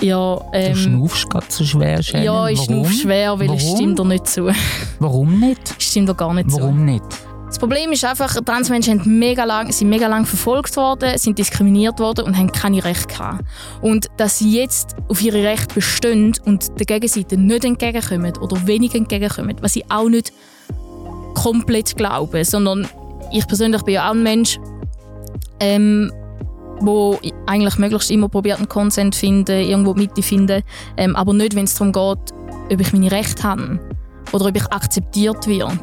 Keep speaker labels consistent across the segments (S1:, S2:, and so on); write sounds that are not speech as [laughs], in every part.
S1: Ja, ähm,
S2: du schnaufst gerade so schwer, Shannon.
S1: Ja, ich schnaufe schwer, weil es stimmt dir nicht zu. [laughs]
S2: Warum nicht?
S1: Stimmt dir gar nicht
S2: Warum
S1: zu.
S2: Warum nicht?
S1: Das Problem ist einfach, Transmenschen haben mega lang, sind mega lang verfolgt worden, sind diskriminiert worden und haben keine Rechte gehabt. Und dass sie jetzt auf ihre Rechte bestehen und der Gegenseite nicht entgegenkommen oder wenig entgegenkommen, was ich auch nicht komplett glaube, sondern ich persönlich bin ja auch ein Mensch, ähm, wo eigentlich möglichst immer probiert einen Konsent finden, irgendwo die Mitte finden, ähm, aber nicht, wenn es darum geht, ob ich meine Rechte habe oder ob ich akzeptiert werde.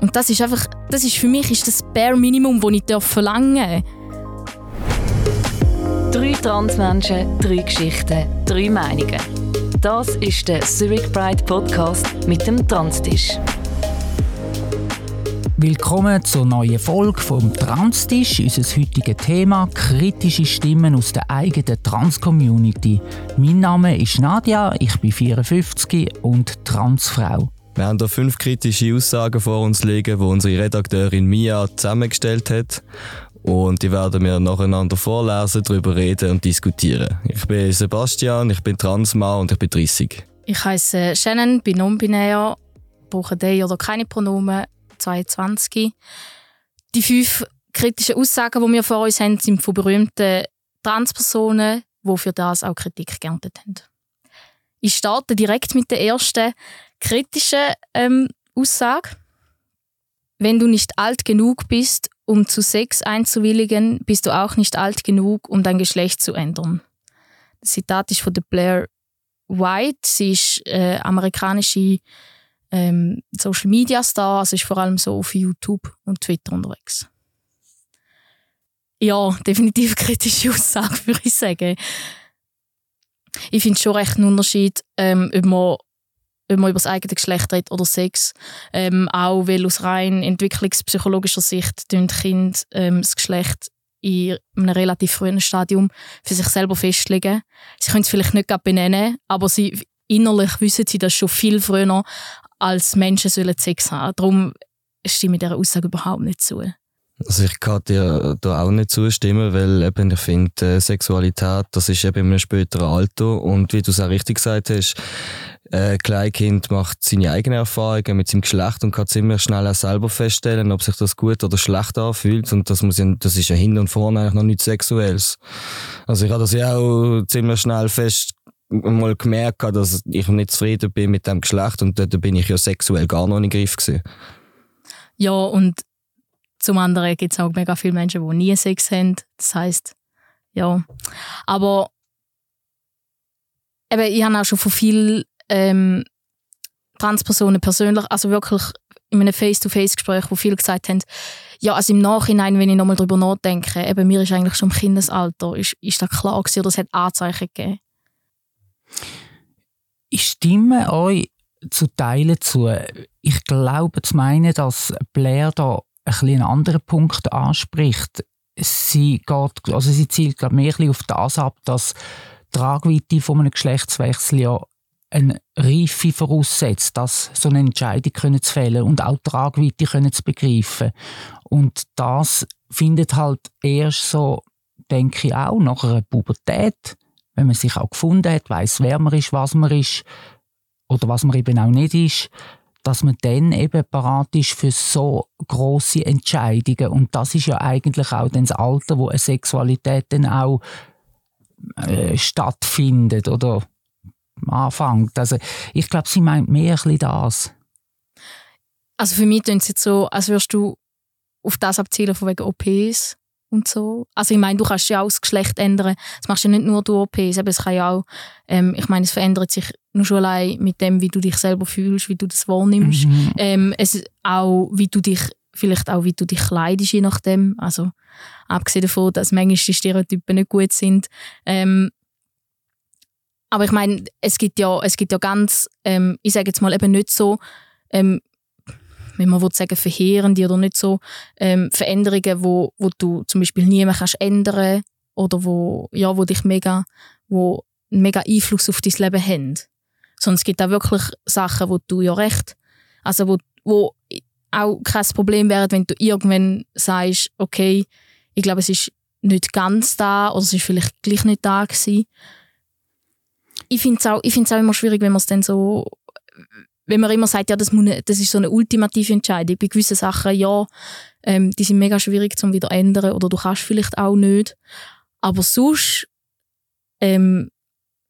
S1: Und das ist einfach, das ist für mich ist das Bare Minimum, das ich verlangen
S3: darf. Drei Transmenschen, drei Geschichten, drei Meinungen. Das ist der Zurich Pride Podcast mit dem Transtisch.
S2: Willkommen zur neuen Folge vom Transtisch. Unser heutiges Thema: kritische Stimmen aus der eigenen Trans-Community. Mein Name ist Nadia, ich bin 54 und Transfrau.
S4: Wir haben hier fünf kritische Aussagen vor uns liegen, die unsere Redakteurin Mia zusammengestellt hat. Und die werden wir nacheinander vorlesen, darüber reden und diskutieren. Ich bin Sebastian, ich bin Transmann und ich bin 30.
S1: Ich heiße Shannon, bin non-binär, brauche die oder keine Pronomen, 22. Die fünf kritischen Aussagen, die wir vor uns haben, sind von berühmten Transpersonen, die für das auch Kritik geerntet haben. Ich starte direkt mit der ersten kritischen ähm, Aussage. Wenn du nicht alt genug bist, um zu Sex einzuwilligen, bist du auch nicht alt genug, um dein Geschlecht zu ändern. Das Zitat ist von Blair White. Sie ist äh, amerikanische ähm, Social Media Star, also ist vor allem so auf YouTube und Twitter unterwegs. Ja, [laughs] definitiv kritische Aussage, würde ich sagen. Ich finde schon recht einen Unterschied, ähm, ob man ob man über das eigene Geschlecht redet oder Sex. Ähm, auch weil aus rein entwicklungspsychologischer Sicht tun Kinder ähm, das Geschlecht in einem relativ frühen Stadium für sich selber festlegen. Sie können es vielleicht nicht benennen, aber sie, innerlich wissen sie das schon viel früher, als Menschen sollen Sex haben. Darum stimme ich dieser Aussage überhaupt nicht zu.
S4: Also ich kann dir da auch nicht zustimmen, weil eben ich finde, Sexualität, das ist eben in einem späteren Alter und wie du es auch richtig gesagt hast, äh, Kleinkind macht seine eigenen Erfahrungen mit seinem Geschlecht und kann ziemlich schnell auch selber feststellen, ob sich das gut oder schlecht anfühlt und das muss ja, das ist ja hinten und vorne eigentlich noch nichts Sexuelles. Also ich habe das ja auch ziemlich schnell fest mal gemerkt, dass ich nicht zufrieden bin mit dem Geschlecht und dort bin ich ja sexuell gar noch nicht Griff gewesen.
S1: Ja und zum anderen gibt es auch mega viele Menschen, die nie Sex haben. Das heißt, ja. Aber eben, ich habe auch schon von vielen ähm, Transpersonen persönlich, also wirklich in einem Face-to-Face-Gespräch, wo viele gesagt haben, ja, also im Nachhinein, wenn ich nochmal darüber nachdenke, eben, mir ist eigentlich schon im Kindesalter, ist, ist das klar gewesen oder es hat Anzeichen gegeben?
S2: Ich stimme euch zu Teilen zu. Ich glaube zu meinen, dass Blair da ein einen anderen Punkt anspricht. Sie, geht, also sie zielt glaube mehr auf das ab, dass die Tragweite von einem Geschlechtswechsel ja eine Reife voraussetzt, dass so eine Entscheidung können zu fällen und auch die Tragweite können zu begreifen. Und das findet halt erst so, denke ich auch, nach einer Pubertät, wenn man sich auch gefunden hat, weiß, wer man ist, was man ist oder was man eben auch nicht ist, dass man dann eben parat ist für so große Entscheidungen. Und das ist ja eigentlich auch das Alter, wo eine Sexualität dann auch äh, stattfindet oder anfängt. Also ich glaube, sie meint mehr ein das.
S1: Also für mich klingt es jetzt so, als würdest du auf das abzielen von wegen OPs und so. Also ich meine, du kannst ja auch das Geschlecht ändern. Das machst du ja nicht nur durch OPs, aber es kann ja auch, ähm, ich meine, es verändert sich nur schon allein mit dem, wie du dich selber fühlst, wie du das wahrnimmst. Mhm. Ähm, es auch, wie du dich, vielleicht auch, wie du dich kleidest, je nachdem. Also abgesehen davon, dass manchmal die Stereotypen nicht gut sind. Ähm, aber ich meine, es gibt ja, es gibt ja ganz, ähm, ich sage jetzt mal eben nicht so, ähm, wenn man sagen verheerende oder nicht so ähm, Veränderungen, wo, wo du zum Beispiel nie mehr kannst ändern oder wo, ja, wo dich mega, wo einen mega Einfluss auf dein Leben haben. Sondern es gibt auch wirklich Sachen, wo du ja recht, also wo, wo auch kein Problem wäre, wenn du irgendwann sagst, okay, ich glaube, es ist nicht ganz da oder es ist vielleicht gleich nicht da gewesen. ich finde es auch, auch immer schwierig, wenn man es dann so wenn man immer sagt, ja, das, muss, das ist so eine ultimative Entscheidung. Bei gewissen Sachen, ja, ähm, die sind mega schwierig zum wieder ändern oder du kannst vielleicht auch nicht. Aber sonst ähm,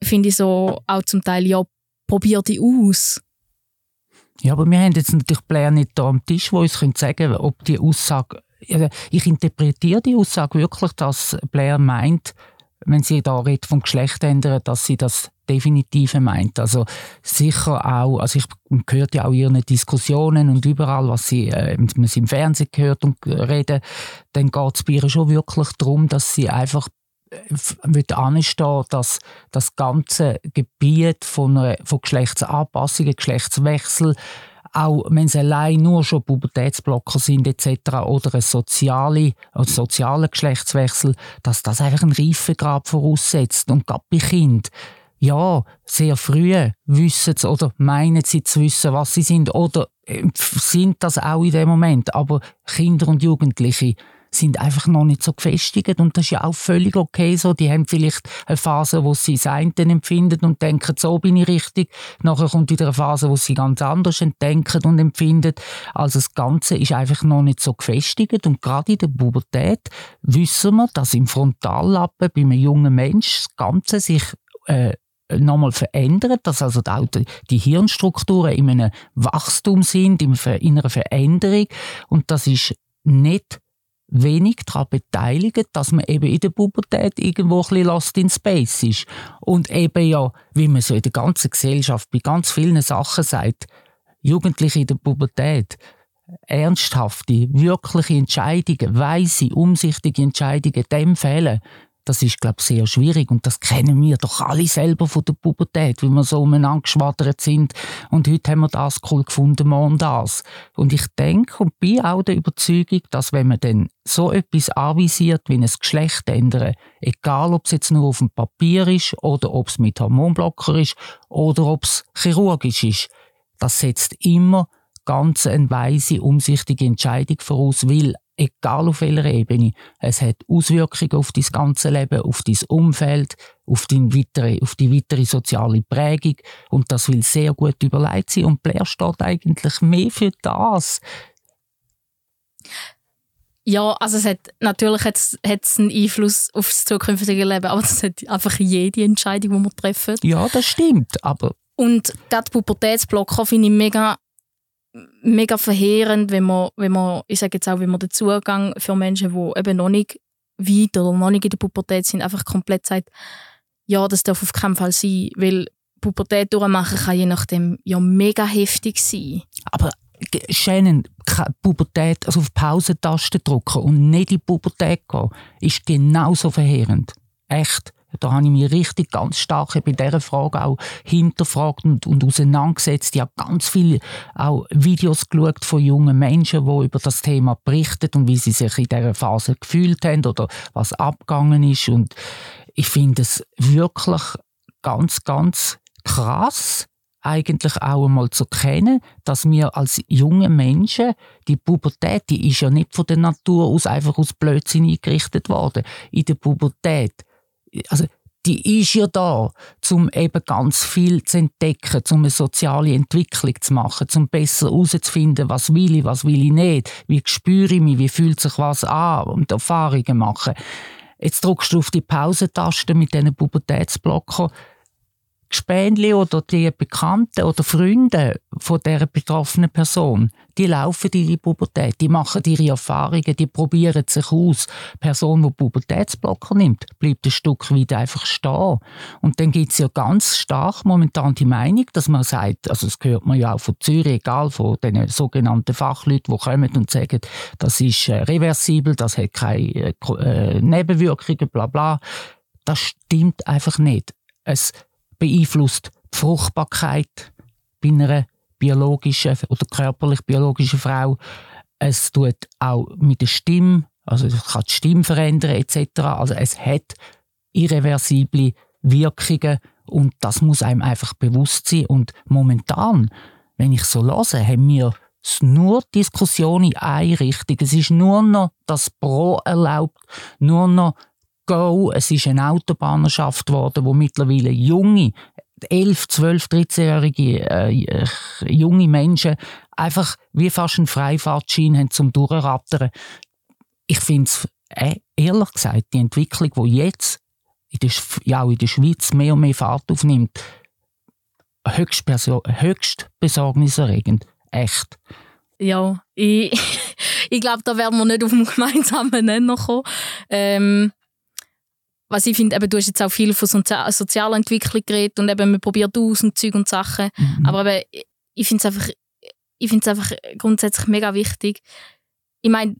S1: finde ich so auch zum Teil, ja, probier die aus.
S2: Ja, aber wir haben jetzt natürlich Blair nicht da am Tisch, wo uns sagen können, ob die Aussage, ich interpretiere die Aussage wirklich, dass Blair meint, wenn sie da redet vom Geschlecht ändern, dass sie das definitive meint. Also sicher auch, also ich höre ja auch ihren Diskussionen und überall, was sie, äh, man sie im Fernsehen hört und reden, dann geht es bei ihr schon wirklich darum, dass sie einfach wird anstehen, dass das ganze Gebiet von, einer, von Geschlechtsanpassungen, Geschlechtswechsel, auch wenn es allein nur schon Pubertätsblocker sind etc. oder ein, soziale, ein sozialer Geschlechtswechsel, dass das einfach einen Reifegrad voraussetzt. Und gerade bei Kindern, ja, sehr früh wissen sie oder meinen sie zu wissen, was sie sind oder äh, sind das auch in dem Moment. Aber Kinder und Jugendliche, sind einfach noch nicht so gefestigt und das ist ja auch völlig okay so. Die haben vielleicht eine Phase, wo sie das eine empfinden und denken, so bin ich richtig. Nachher kommt wieder eine Phase, wo sie ganz anders denken und empfinden. Also das Ganze ist einfach noch nicht so gefestigt und gerade in der Pubertät wissen wir, dass im Frontallappen bei einem jungen Mensch das Ganze sich äh, nochmal verändert, dass also die Hirnstrukturen in einem Wachstum sind, in einer Veränderung und das ist nicht wenig daran beteiligt, dass man eben in der Pubertät irgendwo ein bisschen lost in space ist. Und eben ja, wie man so in der ganzen Gesellschaft bei ganz vielen Sachen sagt, Jugendliche in der Pubertät, ernsthafte, wirkliche Entscheidungen, weise, umsichtige Entscheidungen dem fällen, das ist, glaube ich, sehr schwierig. Und das kennen wir doch alle selber von der Pubertät, wie wir so umeinander geschwadert sind. Und heute haben wir das cool gefunden, morgen das. Und ich denke und bin auch der Überzeugung, dass wenn man dann so etwas anvisiert, wie ein Geschlecht ändern, egal ob es jetzt nur auf dem Papier ist oder ob es mit Hormonblocker ist oder ob es chirurgisch ist, das setzt immer ganz eine weise, umsichtige Entscheidung voraus, weil egal auf welcher Ebene. Es hat Auswirkungen auf dein ganze Leben, auf dein Umfeld, auf, weitere, auf die weitere soziale Prägung und das will sehr gut überlegt sein und Blair steht eigentlich mehr für das.
S1: Ja, also es hat natürlich hat's, hat's einen Einfluss auf das zukünftige Leben, aber das hat einfach jede Entscheidung, die wir treffen.
S2: Ja, das stimmt, aber
S1: und gerade Pubertätsblocker finde ich mega mega verheerend, wenn man, wenn man, ich sage jetzt auch, wenn man den Zugang für Menschen, die eben noch nicht weit oder noch nicht in der Pubertät sind, einfach komplett sagt, ja, das darf auf keinen Fall sein, weil Pubertät durchmachen kann je nachdem ja mega heftig sein.
S2: Aber Shannon, Pubertät, also auf Pausentaste drücken und nicht in die Pubertät gehen, ist genauso verheerend. Echt. Da habe ich mich richtig ganz stark bei dieser Frage auch hinterfragt und, und auseinandergesetzt. Ich habe ganz viele auch Videos geschaut von jungen Menschen, die über das Thema berichten und wie sie sich in dieser Phase gefühlt haben oder was abgegangen ist. Und ich finde es wirklich ganz, ganz krass, eigentlich auch einmal zu erkennen, dass wir als junge Menschen, die Pubertät, die ist ja nicht von der Natur aus einfach aus Blödsinn eingerichtet worden. In der Pubertät die ist ja da, um eben ganz viel zu entdecken, um eine soziale Entwicklung zu machen, um besser herauszufinden, was will ich, was will ich nicht, wie spüre ich mich, wie fühlt sich was an und Erfahrungen machen. Jetzt drückst du auf die Pausentaste mit diesen Pubertätsblocker Gespänli oder die Bekannten oder Freunde von der betroffenen Person, die laufen in die Pubertät, die machen ihre Erfahrungen, die probieren sich aus. Die Person, die Pubertätsblocker nimmt, bleibt ein Stück weit einfach stehen. Und dann gibt es ja ganz stark momentan die Meinung, dass man sagt, also das hört man ja auch von Zürich, egal von den sogenannten Fachleuten, die kommen und sagen, das ist äh, reversibel, das hat keine äh, äh, Nebenwirkungen, bla bla. Das stimmt einfach nicht. Es beeinflusst die Fruchtbarkeit bei einer biologischen oder körperlich-biologischen Frau. Es tut auch mit der Stimme, also es kann die Stimme verändern etc. Also es hat irreversible Wirkungen und das muss einem einfach bewusst sein. Und momentan, wenn ich so höre, haben wir nur Diskussionen in eine Richtung. Es ist nur noch das Pro erlaubt, nur noch Go. Es ist eine Autobahn erschafft worden, wo mittlerweile junge, 11, 12, 13-jährige äh, junge Menschen einfach wie fast einen Freifahrtschein haben zum Durchrattern. Ich finde es, äh, ehrlich gesagt, die Entwicklung, die jetzt in der, ja, in der Schweiz mehr und mehr Fahrt aufnimmt, höchst, höchst besorgniserregend. Echt.
S1: Ja, ich, [laughs] ich glaube, da werden wir nicht auf einen gemeinsamen Nenner kommen. Ähm, was ich finde, eben, du hast jetzt auch viel von Sozi sozialer Entwicklung geredet und eben, man probiert aus und Zeug und Sachen. Mhm. Aber eben, ich finde es einfach, einfach grundsätzlich mega wichtig. Ich meine,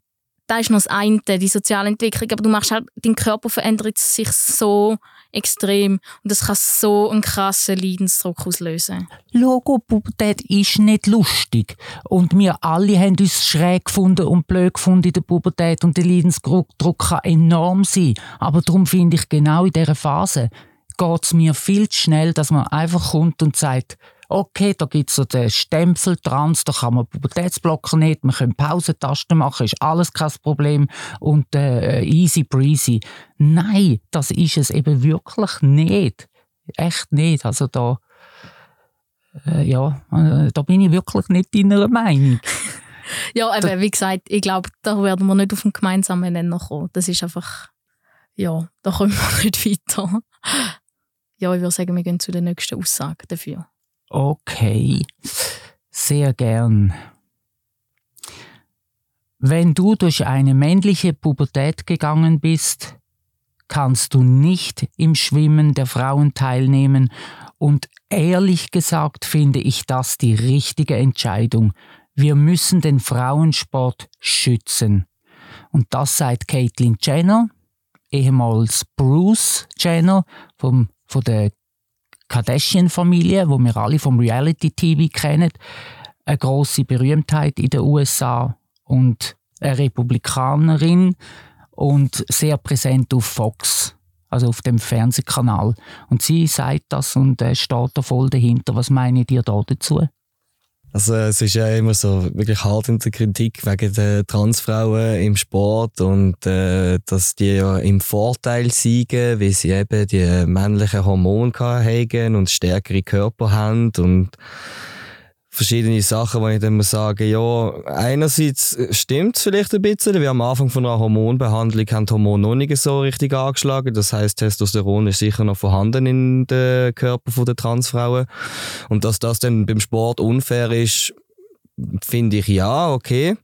S1: da ist noch das eine, die soziale Entwicklung, aber du machst halt, dein Körper verändert sich so extrem. Und das kann so einen krassen Leidensdruck auslösen.
S2: Logo, Pubertät ist nicht lustig. Und wir alle haben uns schräg gefunden und blöd gefunden in der Pubertät. Und der Leidensdruck kann enorm sein, aber darum finde ich, genau in dieser Phase geht es mir viel zu schnell, dass man einfach kommt und sagt, okay, da gibt es so den Stempel trans, da kann man Pubertätsblocker nicht, man kann Pausentasten machen, ist alles kein Problem und äh, easy breezy. Nein, das ist es eben wirklich nicht. Echt nicht. Also da, äh, ja, äh, da bin ich wirklich nicht deiner Meinung. [laughs]
S1: ja, aber wie gesagt, ich glaube, da werden wir nicht auf einen gemeinsamen Nenner kommen. Das ist einfach, ja, da kommen wir [laughs] nicht weiter. Ja, ich würde sagen, wir gehen zu der nächsten Aussage dafür.
S2: Okay, sehr gern. Wenn du durch eine männliche Pubertät gegangen bist, kannst du nicht im Schwimmen der Frauen teilnehmen und ehrlich gesagt finde ich das die richtige Entscheidung. Wir müssen den Frauensport schützen. Und das seit Caitlyn Jenner, ehemals Bruce Jenner vom, von der Kardashian-Familie, wo wir alle vom Reality-TV kennen, eine große Berühmtheit in den USA und eine Republikanerin und sehr präsent auf Fox, also auf dem Fernsehkanal. Und sie sagt das und äh, steht da voll dahinter. Was meint ihr da dazu?
S4: Also es ist ja immer so wirklich hart in der Kritik wegen der Transfrauen im Sport und äh, dass die ja im Vorteil siegen, weil sie eben die männlichen Hormone haben und stärkere Körper haben und verschiedene Sachen, wo ich dann sagen, ja, einerseits stimmt es vielleicht ein bisschen, wie am Anfang von einer Hormonbehandlung haben die Hormone noch nicht so richtig angeschlagen. Das heißt, Testosteron ist sicher noch vorhanden in den Körper der Transfrauen. Und dass das dann beim Sport unfair ist, finde ich ja, okay.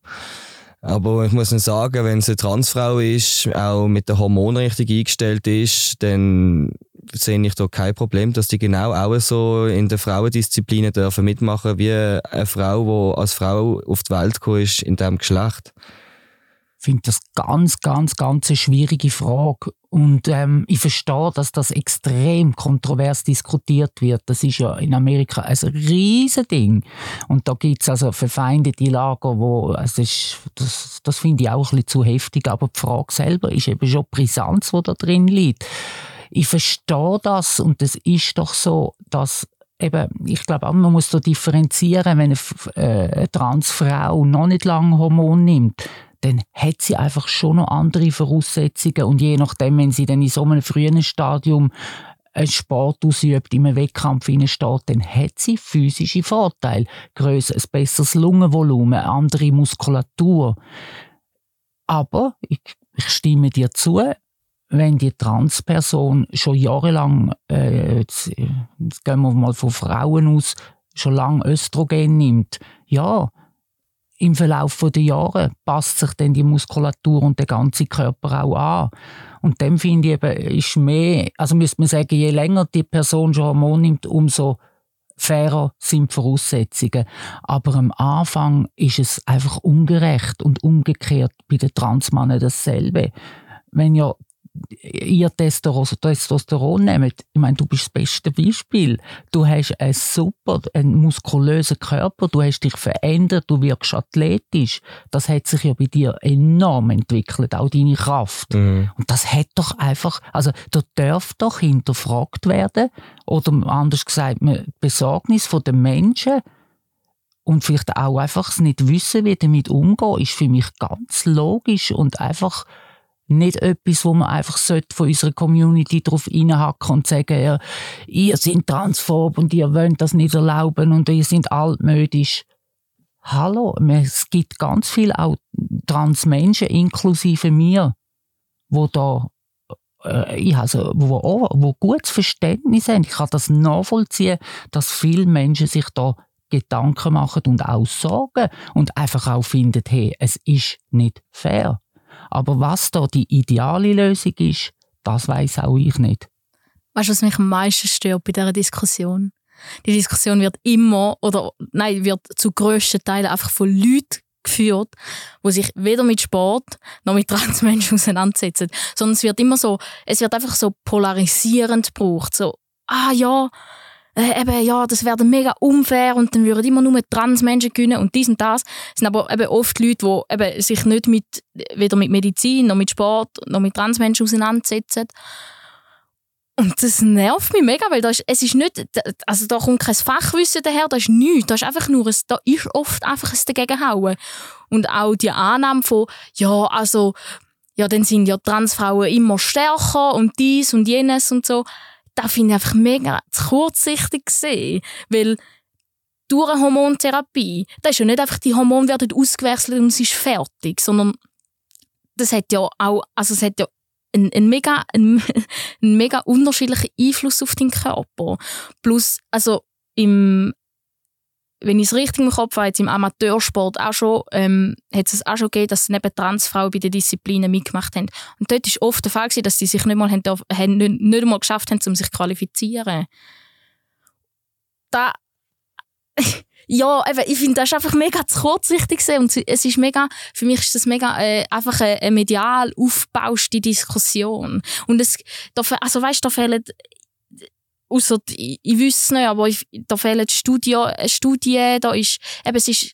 S4: Aber ich muss dann sagen, wenn es eine Transfrau ist, auch mit den Hormonen richtig eingestellt ist, dann sehe ich da kein Problem, dass die genau auch so in den Frauendisziplinen dürfen mitmachen wie eine Frau, die als Frau auf die Welt gekommen ist in diesem Geschlecht.
S2: Finde das ganz, ganz, ganz eine schwierige Frage. Und ähm, ich verstehe, dass das extrem kontrovers diskutiert wird. Das ist ja in Amerika ein riesiges Ding. Und da gibt es also verfeindete Lager, wo, also das, das, das finde ich auch ein bisschen zu heftig. Aber die Frage selber ist eben schon Brisanz, die da drin liegt ich verstehe das und es ist doch so, dass eben, ich glaube auch, man muss da differenzieren, wenn eine, äh, eine Transfrau noch nicht lange Hormon nimmt, dann hat sie einfach schon noch andere Voraussetzungen und je nachdem, wenn sie dann in so einem frühen Stadium einen Sport ausübt, in einem Wettkampf steht, dann hat sie physische Vorteile. Größer, ein besseres Lungenvolumen, eine andere Muskulatur. Aber ich, ich stimme dir zu, wenn die Transperson schon jahrelang, äh, jetzt, jetzt gehen wir mal von Frauen aus, schon lange Östrogen nimmt, ja, im Verlauf der Jahre passt sich dann die Muskulatur und der ganze Körper auch an. Und dem finde ich eben, ist mehr, also müsste man sagen, je länger die Person schon Hormon nimmt, umso fairer sind die Voraussetzungen. Aber am Anfang ist es einfach ungerecht und umgekehrt bei den Transmannen dasselbe. Wenn ja ihr Testosteron nehmt, ich meine, du bist das beste Beispiel. Du hast einen super, einen muskulösen Körper, du hast dich verändert, du wirkst athletisch. Das hat sich ja bei dir enorm entwickelt, auch deine Kraft. Mhm. Und das hat doch einfach, also da darf doch hinterfragt werden, oder anders gesagt, Besorgnis von den Menschen, und vielleicht auch einfach nicht wissen, wie damit umgehen, ist für mich ganz logisch und einfach nicht etwas, wo man einfach von unserer Community darauf reinhacken und sagen, ja, ihr seid transphob und ihr wollt das nicht erlauben und ihr seid altmodisch. Hallo, es gibt ganz viele auch Transmenschen, inklusive mir, wo da äh, ich also, wo, auch, wo gutes Verständnis haben. Ich kann das nachvollziehen, dass viele Menschen sich da Gedanken machen und auch Sorgen und einfach auch finden, hey, es ist nicht fair. Aber was da die ideale Lösung ist, das weiß auch ich nicht.
S1: Weißt du, was mich am meisten stört bei dieser Diskussion? Die Diskussion wird immer, oder nein, wird zu grössten Teilen einfach von Leuten geführt, die sich weder mit Sport noch mit [laughs] Transmenschen auseinandersetzen. Sondern es wird immer so, es wird einfach so polarisierend gebraucht. So, ah ja, äh, eben, ja, das wäre mega unfair und dann würden immer nur Transmenschen gewinnen und dies und das. Es sind aber eben oft Leute, die eben sich nicht mit, weder mit Medizin, noch mit Sport, noch mit Transmenschen auseinandersetzen. Und das nervt mich mega, weil da ist, es ist nicht, also da kommt kein Fachwissen daher, da ist nichts, da ist einfach nur, ein, da ist oft einfach ein Dagegenhauen. Und auch die Annahme von, ja, also, ja, dann sind ja Transfrauen immer stärker und dies und jenes und so da finde ich einfach mega zu kurzsichtig gesehen, weil durch eine Hormontherapie, da ist ja nicht einfach die Hormone werden ausgewechselt und es ist fertig, sondern das hat ja auch, also es hat ja einen, einen mega, [laughs] einen, einen mega unterschiedlichen Einfluss auf den Körper. Plus, also im wenn ich es richtig im Kopf habe, im Amateursport auch schon, ähm, hat es auch schon gegeben, dass neben Transfrauen bei den Disziplinen mitgemacht haben. Und dort war oft der Fall, gewesen, dass sie sich nicht mal, haben, haben, nicht, nicht mal geschafft haben, um sich zu qualifizieren. Da, [laughs] ja, eben, ich finde, das ist einfach mega zu kurzsichtig und es ist mega, für mich ist das mega äh, einfach eine, eine medial aufbauste Diskussion. Und es, da, also weißt, da fehlen Ausser, ich, ich wüsste nicht, aber ich, da fehlen Studien, Studien, da ist, eben, es ist,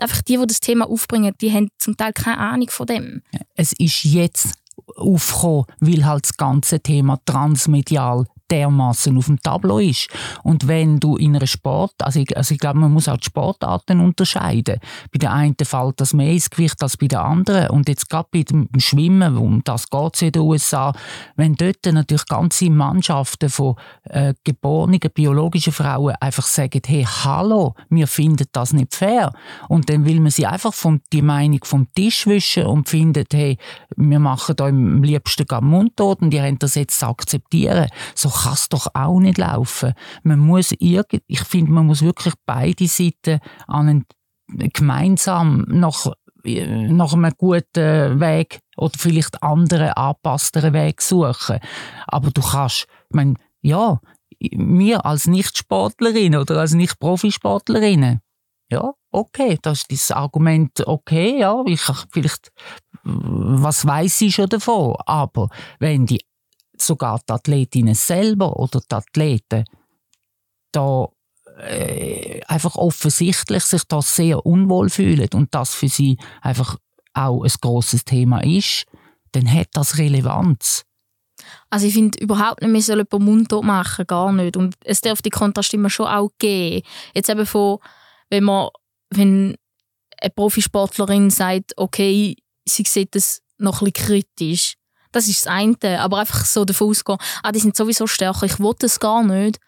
S1: einfach die, die das Thema aufbringen, die haben zum Teil keine Ahnung von dem.
S2: Es ist jetzt aufgekommen, weil halt das ganze Thema transmedial dermaßen auf dem Tableau ist. Und wenn du in einer Sport, also ich, also ich glaube, man muss auch die Sportarten unterscheiden. Bei der einen fällt das mehr ins Gewicht als bei der anderen. Und jetzt gerade bei dem Schwimmen, um das geht es in den USA, wenn dort natürlich ganze Mannschaften von äh, geborenen biologischen Frauen einfach sagen, hey, hallo, wir finden das nicht fair. Und dann will man sie einfach von die Meinung vom Tisch wischen und findet, hey, wir machen da im liebsten mundtot und die haben das jetzt zu akzeptieren. So kann es doch auch nicht laufen. Man muss irgend, ich finde, man muss wirklich beide Seiten an einen, gemeinsam nach, nach einem guten Weg oder vielleicht anderen, anpassteren Weg suchen. Aber du kannst, ich meine, ja, mir als Nicht-Sportlerin oder als Nicht-Profisportlerin, ja, okay, das ist das Argument okay, ja, ich vielleicht, was weiß ich schon davon, aber wenn die sogar die Athletinnen selber oder die Athleten da äh, einfach offensichtlich sich da sehr unwohl fühlen und das für sie einfach auch ein großes Thema ist, dann hat das Relevanz.
S1: Also ich finde überhaupt nicht, wir sollen jemanden mundtot machen, gar nicht. Und es darf die Kontrastimme schon auch geben. Jetzt eben von, wenn man, wenn eine Profisportlerin sagt, okay, sie sieht das noch ein bisschen kritisch, das ist das eine. Aber einfach so davon ausgehen, ah, die sind sowieso stärker, ich will das gar nicht.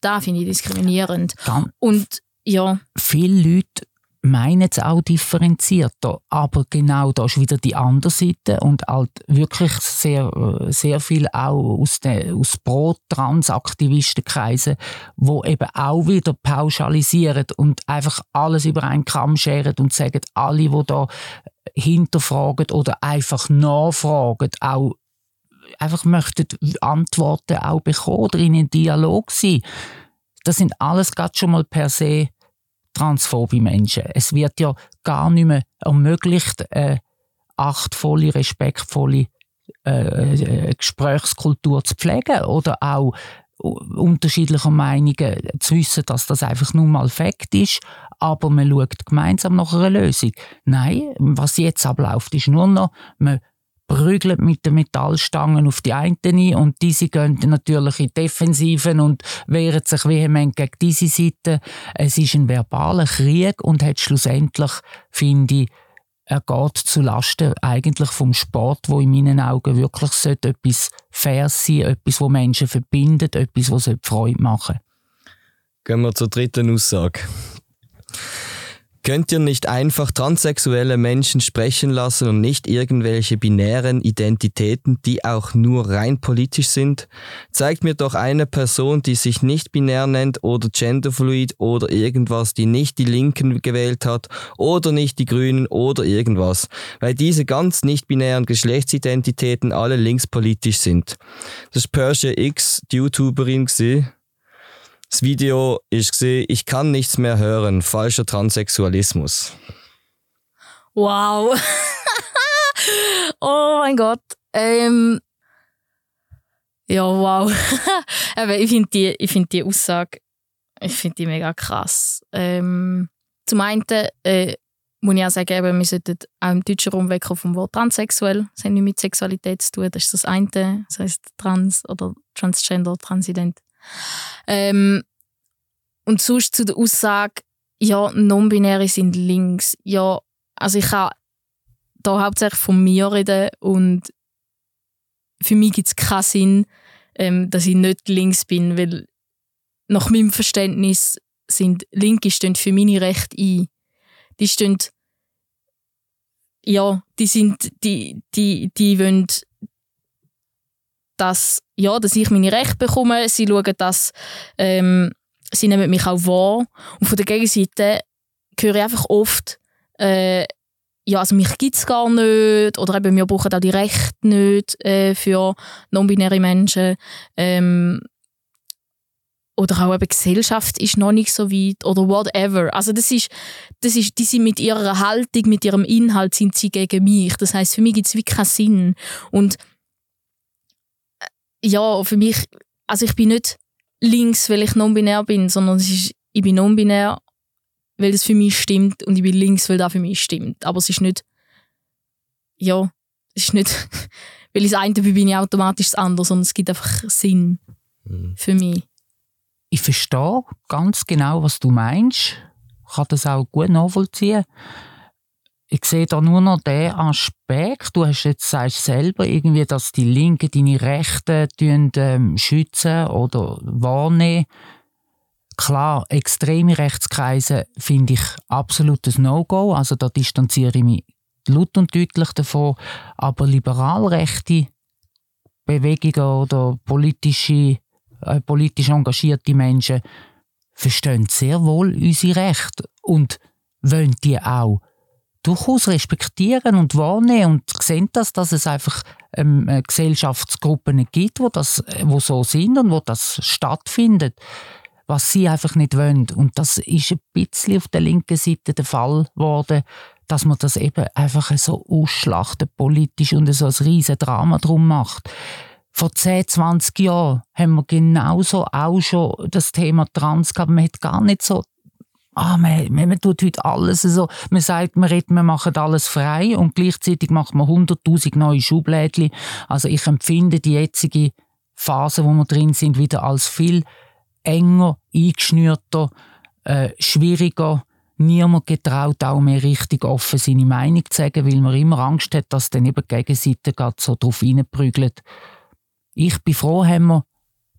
S1: Da finde ich diskriminierend.
S2: Ganz
S1: Und ja.
S2: Viele Leute meinen es auch differenzierter, aber genau da ist wieder die andere Seite und halt wirklich sehr, sehr viel auch aus, den, aus Pro-Trans-Aktivistenkreisen, wo eben auch wieder pauschalisieren und einfach alles über einen Kamm scheren und sagen, alle, die da hinterfragen oder einfach nachfragen, auch einfach möchten Antworten auch bekommen oder in einen Dialog sein. Das sind alles gerade schon mal per se transphobe Menschen. Es wird ja gar nicht mehr ermöglicht, eine achtvolle, respektvolle äh, äh Gesprächskultur zu pflegen oder auch unterschiedlicher Meinungen zu wissen, dass das einfach nur mal Fakt ist, aber man schaut gemeinsam nach einer Lösung. Nein, was jetzt abläuft, ist nur noch, man prügelt mit den Metallstangen auf die einen ein und diese gehen natürlich in Defensiven und wehren sich vehement gegen diese Seite. Es ist ein verbaler Krieg und hat schlussendlich, finde ich, er geht zu Lasten eigentlich vom Sport, wo in meinen Augen wirklich sollte etwas fair sein, etwas, wo Menschen verbindet, etwas, wo Freude machen.
S4: Gehen wir zur dritten Aussage. Könnt ihr nicht einfach transsexuelle Menschen sprechen lassen und nicht irgendwelche binären Identitäten, die auch nur rein politisch sind? Zeigt mir doch eine Person, die sich nicht binär nennt oder genderfluid oder irgendwas, die nicht die Linken gewählt hat oder nicht die Grünen oder irgendwas, weil diese ganz nicht binären Geschlechtsidentitäten alle linkspolitisch sind. Das ist Persia X, die YouTuberin, gewesen. Das Video ist gesehen, ich kann nichts mehr hören, falscher Transsexualismus.
S1: Wow. [laughs] oh mein Gott. Ähm, ja, wow. [laughs] Aber ich finde die, find die Aussage ich find die mega krass. Ähm, zum einen äh, muss ich auch sagen, eben, wir sollten auch im deutschen Raum vom Wort transsexuell. Das hat nichts mit Sexualität zu tun. Das ist das eine. Das heißt trans oder transgender, transident. Ähm, und sonst zu der Aussage, ja, Non-Binäre sind links. Ja, also ich kann da hauptsächlich von mir reden und für mich gibt es keinen Sinn, ähm, dass ich nicht links bin, weil nach meinem Verständnis sind Linke stehen für meine Rechte ein. Die stehen, ja, die sind, die, die, die wollen dass, ja, dass ich meine Rechte bekomme. Sie schauen, dass ähm, sie nehmen mich auch wahr. Und von der Gegenseite höre ich einfach oft, äh, ja, also mich gibt es gar nicht oder eben, wir brauchen auch die Rechte nicht äh, für non-binäre Menschen. Ähm, oder auch eben Gesellschaft ist noch nicht so weit oder whatever. Also das ist, das ist, die sind mit ihrer Haltung, mit ihrem Inhalt sind sie gegen mich. Das heißt, für mich gibt es wirklich keinen Sinn. Und ja, für mich, also ich bin nicht links, weil ich non-binär bin, sondern es ist, ich bin non-binär, weil das für mich stimmt und ich bin links, weil das für mich stimmt. Aber es ist nicht, ja, es ist nicht, [laughs] weil ich das eine bin, bin ich automatisch das andere, sondern es gibt einfach Sinn mhm. für mich.
S2: Ich verstehe ganz genau, was du meinst. Ich kann das auch gut nachvollziehen ich sehe da nur noch den Aspekt, du hast jetzt sagst selber irgendwie, dass die Linken deine Rechte ähm, schützen oder wahrnehmen. Klar, extreme Rechtskreise finde ich absolutes No-Go, also da distanziere ich mich laut und deutlich davon, aber liberalrechte Bewegungen oder politische, äh, politisch engagierte Menschen verstehen sehr wohl unsere Rechte und wollen die auch durchaus respektieren und wahrnehmen und sehen das, dass es einfach ähm, äh, Gesellschaftsgruppen gibt, wo das, wo so sind und wo das stattfindet, was sie einfach nicht wollen. Und das ist ein bisschen auf der linken Seite der Fall geworden, dass man das eben einfach so ausschlachtet politisch und so ein riesen Drama drum macht. Vor 10, 20 Jahren haben wir genauso auch schon das Thema Trans gehabt. Man hat gar nicht so ah, man, man tut heute alles so, man sagt, man redet, man macht alles frei und gleichzeitig macht man hunderttausend neue Schublädchen. Also ich empfinde die jetzige Phase, wo wir drin sind, wieder als viel enger, eingeschnürter, äh, schwieriger. Niemand getraut auch mehr richtig offen seine Meinung zu sagen, weil man immer Angst hat, dass dann eben die Gegenseite so drauf reinprügelt. Ich bin froh, haben wir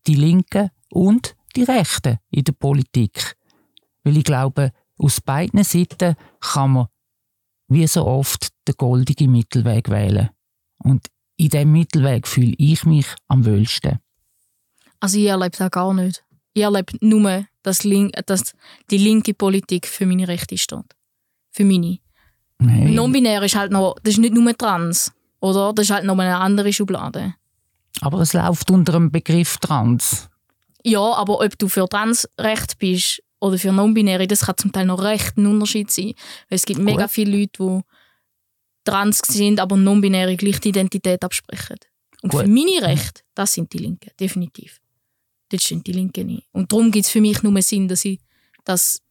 S2: die Linken und die Rechten in der Politik. Weil ich glaube, aus beiden Seiten kann man wie so oft den goldigen Mittelweg wählen. Und in diesem Mittelweg fühle ich mich am wohlsten.
S1: Also ich erlebe das gar nicht. Ich erlebe nur, dass, Link, dass die linke Politik für meine Rechte steht. Für meine. Hey. Non-binär ist halt noch, das ist nicht nur trans, oder? Das ist halt noch eine andere Schublade.
S2: Aber es läuft unter dem Begriff trans.
S1: Ja, aber ob du für Transrecht bist oder für Non-Binäre, das kann zum Teil noch recht ein Unterschied sein. Weil es gibt cool. mega viele Leute, die trans sind, aber non-binäre gleiche Identität absprechen. Und Gut. für meine Rechte, das sind die Linken, definitiv. Das sind die Linken nicht. Und darum gibt es für mich nur Sinn, dass ich das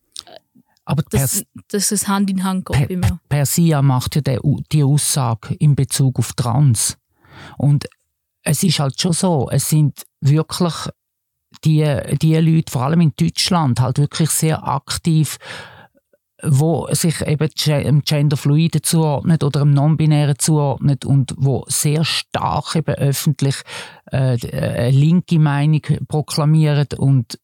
S1: aber dass, dass es Hand in Hand geht.
S2: Per, Persia macht ja die Aussage in Bezug auf Trans. Und es ist halt schon so, es sind wirklich die, die Leute, vor allem in Deutschland, halt wirklich sehr aktiv wo sich eben dem Genderfluiden zuordnet oder dem Non-Binären zuordnet und wo sehr stark eben öffentlich äh, eine linke Meinung proklamiert und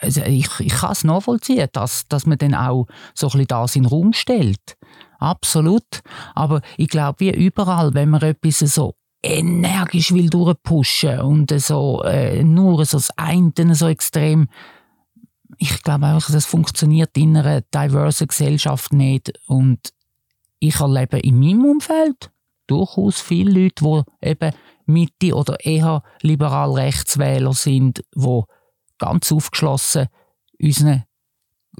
S2: also ich, ich kann es nachvollziehen, dass, dass man dann auch so ein bisschen das in den Raum stellt. Absolut. Aber ich glaube, wie überall, wenn man etwas so energisch will durchpushen und so äh, nur so das eine so extrem. Ich glaube einfach, das funktioniert in einer diversen Gesellschaft nicht und ich erlebe in meinem Umfeld durchaus viele Leute, die eben Mitte oder eher liberal Rechtswähler sind, die ganz aufgeschlossen unsere,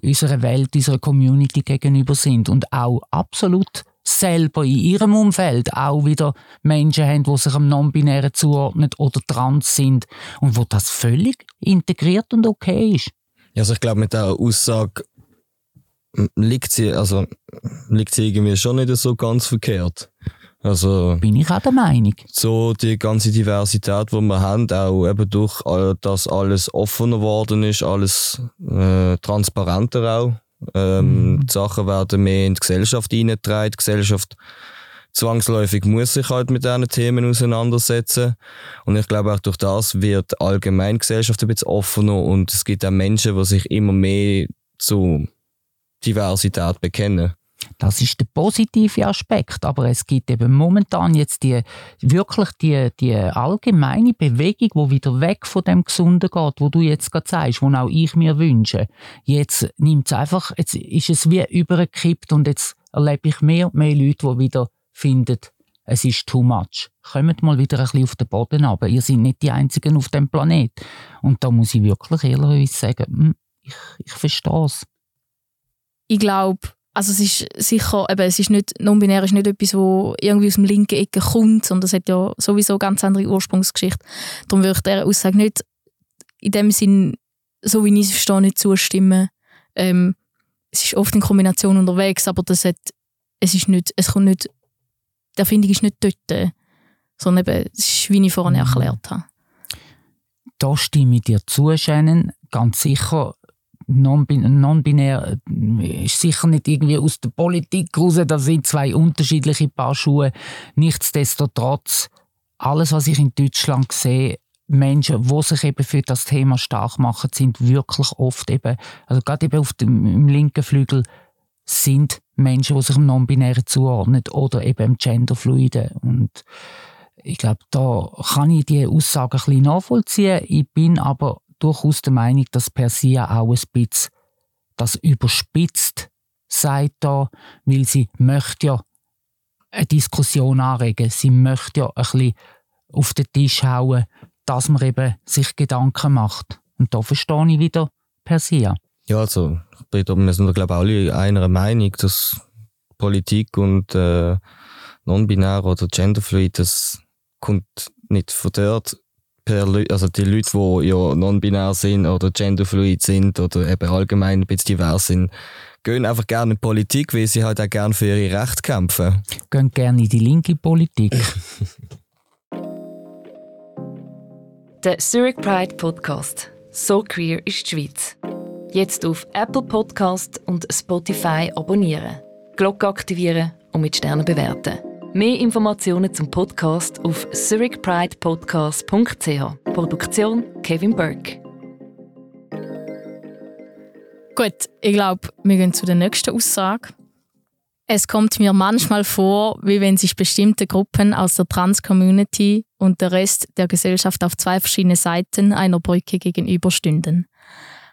S2: unserer Welt, unserer Community gegenüber sind und auch absolut selber in ihrem Umfeld auch wieder Menschen haben, die sich am Non-Binären zuordnen oder trans sind und wo das völlig integriert und okay ist.
S4: Also ich glaube, mit der Aussage liegt sie, also, liegt sie irgendwie schon nicht so ganz verkehrt. Also,
S2: Bin ich auch der Meinung.
S4: So die ganze Diversität, die wir haben, auch eben durch, dass alles offener geworden ist, alles äh, transparenter auch. Ähm, mhm. Die Sachen werden mehr in die Gesellschaft hineingetragen. Die Gesellschaft zwangsläufig muss sich halt mit diesen Themen auseinandersetzen. Und ich glaube auch durch das wird allgemein die Gesellschaft ein bisschen offener und es gibt auch Menschen, die sich immer mehr zu Diversität bekennen.
S2: Das ist der positive Aspekt, aber es gibt eben momentan jetzt die wirklich die, die allgemeine Bewegung, wo wieder weg von dem Gesunden geht, wo du jetzt gerade sagst, wo auch ich mir wünsche. Jetzt nimmt es einfach, jetzt ist es wie übergekippt und jetzt erlebe ich mehr und mehr Leute, die wieder finden, es ist too much. Kommt mal wieder ein bisschen auf den Boden aber Ihr seid nicht die Einzigen auf dem Planet. Und da muss ich wirklich ehrlich sagen, hm, ich, ich verstehe es.
S1: Ich glaube, also es ist sicher, eben, es ist nicht, non-binär ist nicht etwas, wo irgendwie aus dem linken Ecke kommt, sondern es hat ja sowieso eine ganz andere Ursprungsgeschichte. Darum würde ich dieser Aussage nicht in dem Sinn, so wie ich es verstehe, nicht zustimmen. Ähm, es ist oft in Kombination unterwegs, aber das hat, es ist nicht, es kommt nicht die Erfindung ist nicht dort, sondern eben, es ist, wie ich vorhin mhm. erklärt habe.
S2: Da stimme ich dir zu, Shannon. Ganz sicher, non-binär äh, ist sicher nicht irgendwie aus der Politik raus, da sind zwei unterschiedliche Paar Schuhe. Nichtsdestotrotz, alles, was ich in Deutschland sehe, Menschen, die sich eben für das Thema stark machen, sind wirklich oft eben, also gerade eben auf dem im linken Flügel, sind Menschen, die sich dem Non-Binären zuordnen oder eben dem Genderfluiden. Und ich glaube, da kann ich die Aussage ein bisschen nachvollziehen. Ich bin aber durchaus der Meinung, dass Persia auch ein bisschen das überspitzt sagt da, weil sie möchte ja eine Diskussion anregen. Sie möchte ja ein bisschen auf den Tisch hauen, dass man eben sich Gedanken macht. Und da verstehe ich wieder Persia.
S4: Ja, also, wir sind, glaube ich, alle einer Meinung, dass Politik und äh, non-binär oder genderfluid, das kommt nicht von dort. Per also die Leute, die ja non-binär sind oder genderfluid sind oder eben allgemein ein bisschen divers sind, gehen einfach gerne in die Politik, weil sie halt auch gerne für ihre Rechte kämpfen.
S2: Gehen gerne in die linke Politik. [laughs]
S3: Der Zurich Pride Podcast. So queer ist die Schweiz. Jetzt auf Apple Podcast und Spotify abonnieren, Glocke aktivieren und mit Sternen bewerten. Mehr Informationen zum Podcast auf zurichpridepodcast.ch. Produktion Kevin Burke.
S1: Gut, ich glaube, wir gehen zu der nächsten Aussage. Es kommt mir manchmal vor, wie wenn sich bestimmte Gruppen aus der Trans-Community und der Rest der Gesellschaft auf zwei verschiedene Seiten einer Brücke gegenüberstünden.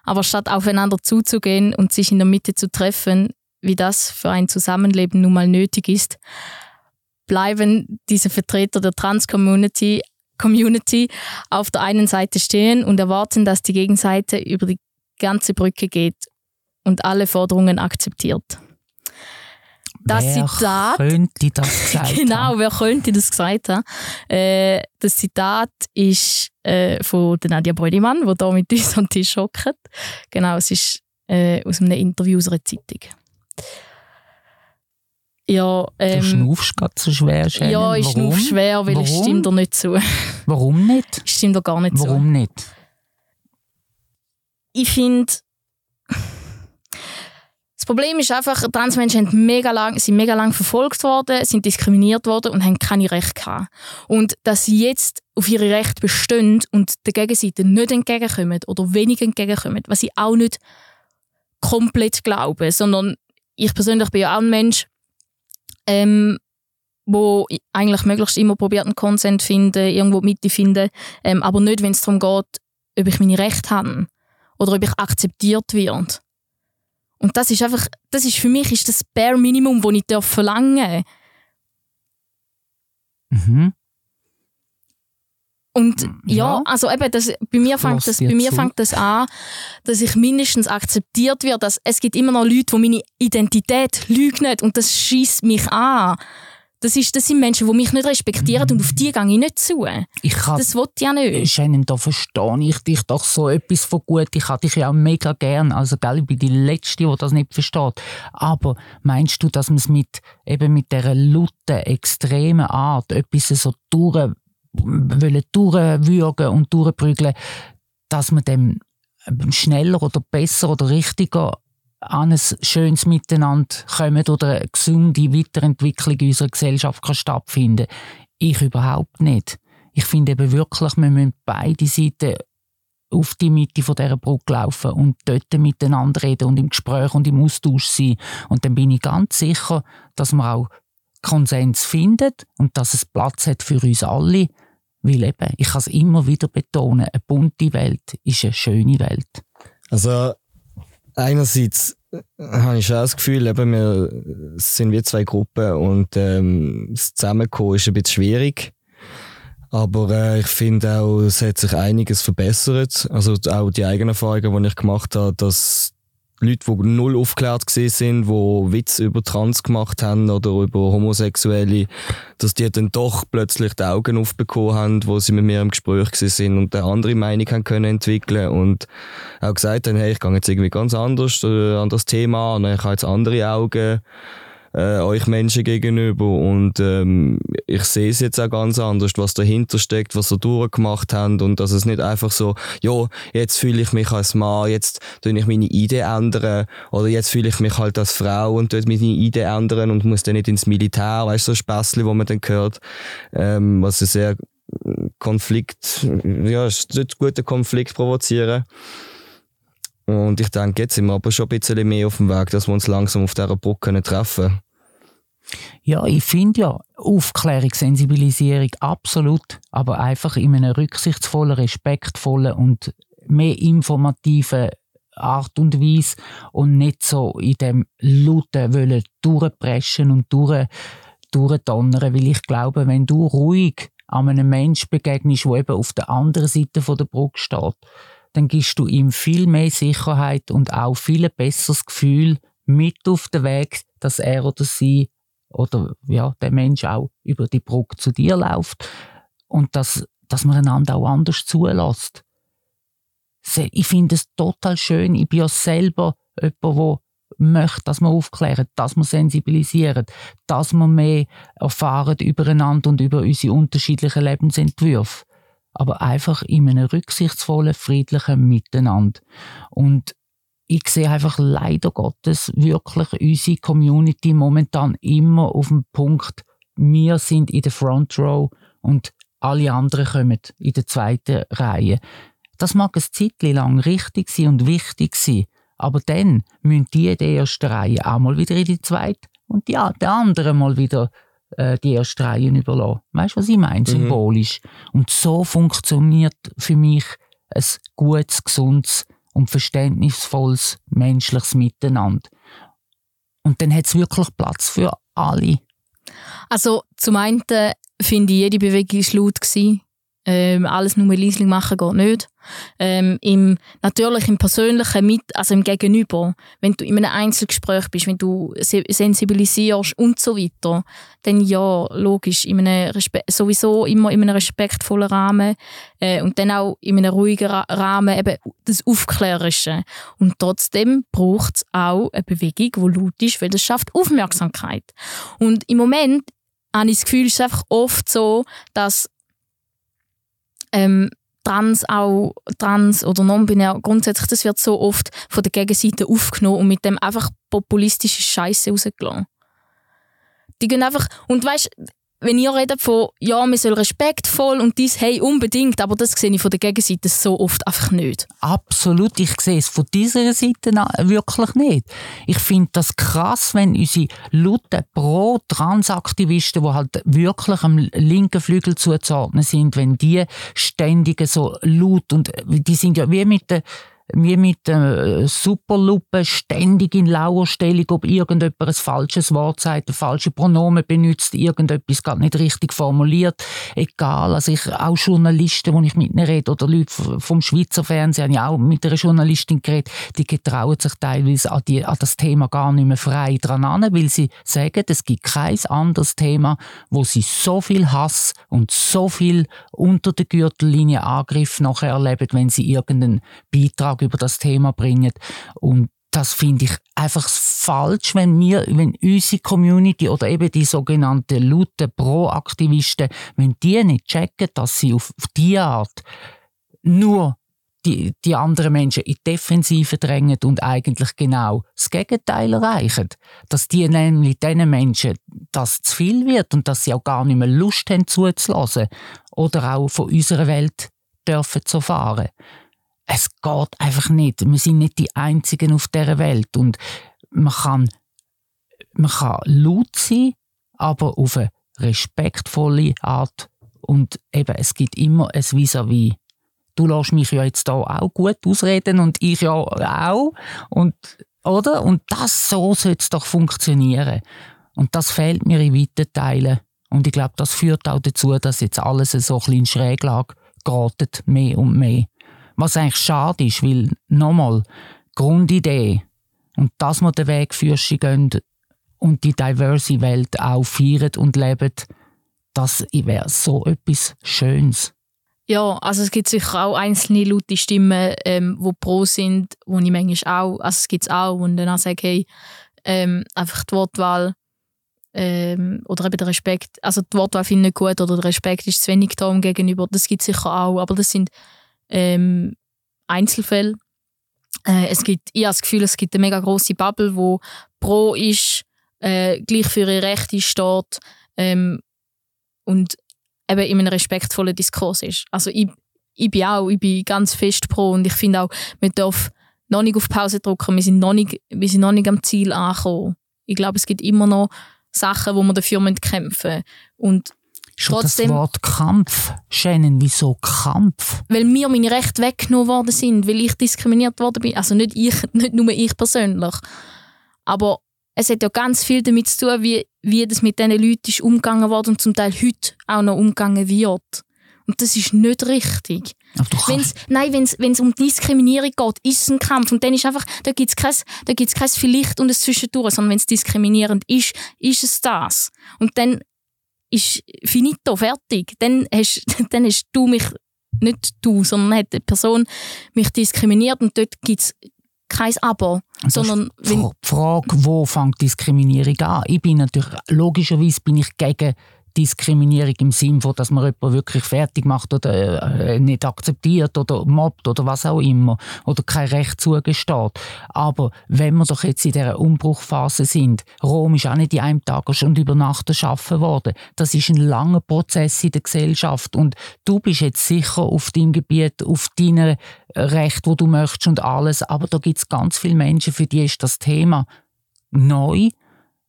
S1: Aber statt aufeinander zuzugehen und sich in der Mitte zu treffen, wie das für ein Zusammenleben nun mal nötig ist, bleiben diese Vertreter der Trans-Community Community auf der einen Seite stehen und erwarten, dass die Gegenseite über die ganze Brücke geht und alle Forderungen akzeptiert das
S2: wer
S1: Zitat.
S2: könnte das [laughs] gesagt
S1: Genau, wer könnte das gesagt haben? Äh, das Zitat ist äh, von Nadia Brödimann, die hier mit uns am Tisch hockt. Genau, es ist äh, aus einem Interview aus einer Zeitung. Ja, ähm,
S2: du schnaufst gerade so schwer, Shannon.
S1: Ja, ich schnaufe schwer, weil
S2: Warum?
S1: es stimmt dir [laughs] nicht zu.
S2: Warum nicht?
S1: Es stimmt dir gar nicht
S2: Warum
S1: zu.
S2: nicht?
S1: Ich finde, das Problem ist einfach, Transmenschen haben mega lang, sind mega lang verfolgt worden, sind diskriminiert worden und haben keine Rechte gehabt. Und dass sie jetzt auf ihre Rechte bestehen und der Gegenseite nicht entgegenkommen oder wenig entgegenkommen, was ich auch nicht komplett glaube, sondern ich persönlich bin ja auch ein Mensch, ähm, wo eigentlich möglichst immer probiert einen Konsent finden, irgendwo Mitte finden, ähm, aber nicht, wenn es darum geht, ob ich meine Rechte habe oder ob ich akzeptiert werde. Und das ist einfach, das ist für mich ist das Bare Minimum, das ich darf verlangen
S2: Mhm.
S1: Und ja,
S2: Ja.
S1: also eben, das, bei, mir fängt das, bei mir
S2: zu.
S1: fängt das an, dass ich mindestens akzeptiert werde, dass es gibt immer noch Leute, die meine Identität lügen und das schießt mich an. Das, ist, das sind Menschen, die mich nicht respektieren und auf die gehe ich nicht zu.
S2: Ich kann
S1: Das will ich ja nicht.
S2: Shannon, da verstehe ich dich doch so etwas von gut. Ich habe dich ja auch mega gern. Also, gell, ich bin die Letzte, die das nicht versteht. Aber meinst du, dass man es mit, eben mit dieser lauten, extremen Art etwas so durch, wollen durchwürgen und durchprügeln, dass man dem schneller oder besser oder richtiger an ein schönes Miteinander kommen oder eine gesunde Weiterentwicklung unserer Gesellschaft kann stattfinden Ich überhaupt nicht. Ich finde eben wirklich, wir müssen beide Seiten auf die Mitte von dieser Brücke laufen und dort miteinander reden und im Gespräch und im Austausch sein. Und dann bin ich ganz sicher, dass wir auch Konsens finden und dass es Platz hat für uns alle. Weil eben, ich kann es immer wieder betonen, eine bunte Welt ist eine schöne Welt.
S4: Also einerseits äh, habe ich schon das Gefühl, eben, wir sind wie zwei Gruppen und ähm, das Zusammenkommen ist ein bisschen schwierig. Aber äh, ich finde auch, es hat sich einiges verbessert. Also auch die eigenen Erfahrungen, die ich gemacht habe, dass Leute, die null aufgeklärt sind, die Witze über Trans gemacht haben oder über Homosexuelle, dass die dann doch plötzlich die Augen aufbekommen haben, wo sie mit mir im Gespräch sind und eine andere Meinung haben können entwickeln und auch gesagt haben, hey, ich gehe jetzt irgendwie ganz anders äh, an das Thema ich habe jetzt andere Augen äh, euch Menschen gegenüber. Und ähm, ich sehe es jetzt auch ganz anders, was dahinter steckt, was sie durchgemacht haben. Und dass es nicht einfach so, ja, jetzt fühle ich mich als Mann, jetzt tue ich meine Idee ändern. Oder jetzt fühle ich mich halt als Frau und tue meine Idee ändern und muss dann nicht ins Militär, weißt du, so Späßchen, wo man dann hört, ähm, was ein sehr Konflikt, ja, es tut guten Konflikt provozieren. Und ich denke, jetzt sind wir aber schon ein bisschen mehr auf dem Weg, dass wir uns langsam auf dieser Brücke treffen. können.
S2: Ja, ich finde ja Aufklärung, Sensibilisierung absolut, aber einfach in einer rücksichtsvollen, respektvollen und mehr informativen Art und Weise und nicht so in dem lauten wollen durchpreschen und durch, durchdonnern, weil ich glaube, wenn du ruhig an einem Menschen begegnest, der eben auf der anderen Seite der Brücke steht, dann gibst du ihm viel mehr Sicherheit und auch viel besseres Gefühl mit auf den Weg, dass er oder sie oder ja, der Mensch auch über die Brücke zu dir läuft und dass, dass man einander auch anders zulässt. Ich finde es total schön. Ich bin ja selber jemand, der möchte, dass wir aufklären, dass wir sensibilisieren, dass wir mehr erfahren übereinander und über unsere unterschiedlichen Lebensentwürfe. Aber einfach in einem rücksichtsvollen, friedlichen Miteinander. Und ich sehe einfach leider Gottes wirklich unsere Community momentan immer auf dem Punkt, wir sind in der Front Row und alle anderen kommen in der zweiten Reihe. Das mag ein Zeitchen lang richtig sein und wichtig sein, aber dann müssen die in der ersten Reihe auch mal wieder in die zweite und ja, der andere mal wieder äh, die erste Reihe überlassen. Weißt du, was ich meine? Symbolisch. Und so funktioniert für mich ein gutes, gesundes und verständnisvolles menschliches Miteinander. Und dann hat es wirklich Platz für alle.
S1: Also zum einen finde ich, jede Bewegung war laut. Ähm, alles nur leislich machen geht nicht. Ähm, im, natürlich im persönlichen mit, also im Gegenüber, wenn du in einem Einzelgespräch bist, wenn du se sensibilisierst und so weiter, dann ja, logisch, in einem Respe sowieso immer in einem respektvollen Rahmen äh, und dann auch in einem ruhigen Ra Rahmen eben das Aufklärerische. Und trotzdem braucht es auch eine Bewegung, die laut ist, weil das schafft Aufmerksamkeit. Und im Moment habe ich das Gefühl, es ist einfach oft so, dass ähm, Trans auch, Trans oder non-binär, grundsätzlich, das wird so oft von der Gegenseite aufgenommen und mit dem einfach populistische Scheiße rausgelassen. Die gehen einfach, und weißt, wenn ihr redet von, ja, man soll respektvoll und dies, hey, unbedingt, aber das sehe ich von der Gegenseite so oft einfach nicht.
S2: Absolut, ich sehe es von dieser Seite wirklich nicht. Ich finde das krass, wenn unsere lauten Pro-Trans-Aktivisten, die halt wirklich am linken Flügel zuzuordnen sind, wenn die ständig so laut und die sind ja wie mit der wie mit äh, Superlupe ständig in Lauerstellung, ob irgendjemand ein falsches Wort sagt, ein falsche Pronomen benutzt, irgendetwas gar nicht richtig formuliert. Egal, also ich, auch Journalisten, wo ich mit ihnen rede, oder Leute vom Schweizer Fernsehen, habe ich auch mit einer Journalistin geredet, die getrauen sich teilweise an, die, an das Thema gar nicht mehr frei dran an, weil sie sagen, es gibt kein anderes Thema, wo sie so viel Hass und so viel unter der Gürtellinie Angriff nachher erleben, wenn sie irgendeinen Beitrag Vortrag über das Thema bringen. Und das finde ich einfach falsch, wenn wir, wenn unsere Community oder eben die sogenannten lauten Pro-Aktivisten, wenn die nicht checken, dass sie auf diese Art nur die, die anderen Menschen in die Defensive drängen und eigentlich genau das Gegenteil erreichen. Dass die nämlich diesen Menschen das zu viel wird und dass sie auch gar nicht mehr Lust haben zuzulassen oder auch von unserer Welt dürfen zu erfahren es geht einfach nicht. Wir sind nicht die Einzigen auf der Welt und man kann, man kann laut sein, aber auf eine respektvolle Art und eben, es gibt immer ein Vis-à-vis. Du lässt mich ja jetzt da auch gut ausreden und ich ja auch und oder? Und das so sollte es doch funktionieren. Und das fehlt mir in weiten Teilen. Und ich glaube, das führt auch dazu, dass jetzt alles so ein bisschen in Schräglage geraten, mehr und mehr. Was eigentlich schade ist, weil, nochmal, Grundidee und dass wir den Weg für sie gehen und die diverse Welt auch feiern und leben, das wäre so etwas Schönes.
S1: Ja, also es gibt sicher auch einzelne laute Stimmen, ähm, pro sind, wo ich manchmal auch, also es gibt es auch, und dann auch sage, hey, ähm, einfach die Wortwahl ähm, oder eben der Respekt, also die Wortwahl finde ich gut oder der Respekt ist zu wenig da gegenüber, das gibt es sicher auch, aber das sind ähm, Einzelfälle. Äh, es gibt, ich habe das Gefühl, es gibt eine mega große Bubble, wo pro ist, äh, gleich für ihre Rechte steht ähm, und eben in einem respektvollen Diskurs ist. Also ich, ich bin auch, ich bin ganz fest pro und ich finde auch, man darf noch nicht auf Pause drücken, wir sind noch nicht, wir sind noch nicht am Ziel angekommen. Ich glaube, es gibt immer noch Sachen, wo wir dafür kämpfen müssen. Und
S2: Trotzdem, das Wort Kampf, Shannon, wieso Kampf?
S1: Weil mir meine Rechte weggenommen worden sind, weil ich diskriminiert worden bin. Also nicht ich, [laughs] nicht nur ich persönlich. Aber es hat ja ganz viel damit zu tun, wie, wie das mit diesen Leuten ist umgegangen worden und zum Teil heute auch noch umgegangen wird. Und das ist nicht richtig. Wenn's, nein, wenn es um Diskriminierung geht, ist es ein Kampf. Und dann ist einfach, da gibt es kein, da gibt's kein Vielleicht und ein Zwischendurch, sondern wenn es diskriminierend ist, ist es das. Und dann ist finito, fertig. Dann hast, [laughs] dann hast du mich, nicht du, sondern hat die Person mich diskriminiert und dort gibt es kein Aber. sondern
S2: die Frage, wo fängt Diskriminierung an? Ich bin natürlich, logischerweise bin ich gegen Diskriminierung im Sinne von, dass man jemanden wirklich fertig macht oder äh, nicht akzeptiert oder mobbt oder was auch immer oder kein Recht zugesteht. Aber wenn wir doch jetzt in dieser Umbruchphase sind, Rom ist auch nicht in einem Tag schon über Nacht erschaffen worden. Das ist ein langer Prozess in der Gesellschaft und du bist jetzt sicher auf deinem Gebiet, auf deinem Recht, wo du möchtest und alles, aber da gibt es ganz viele Menschen, für die ist das Thema neu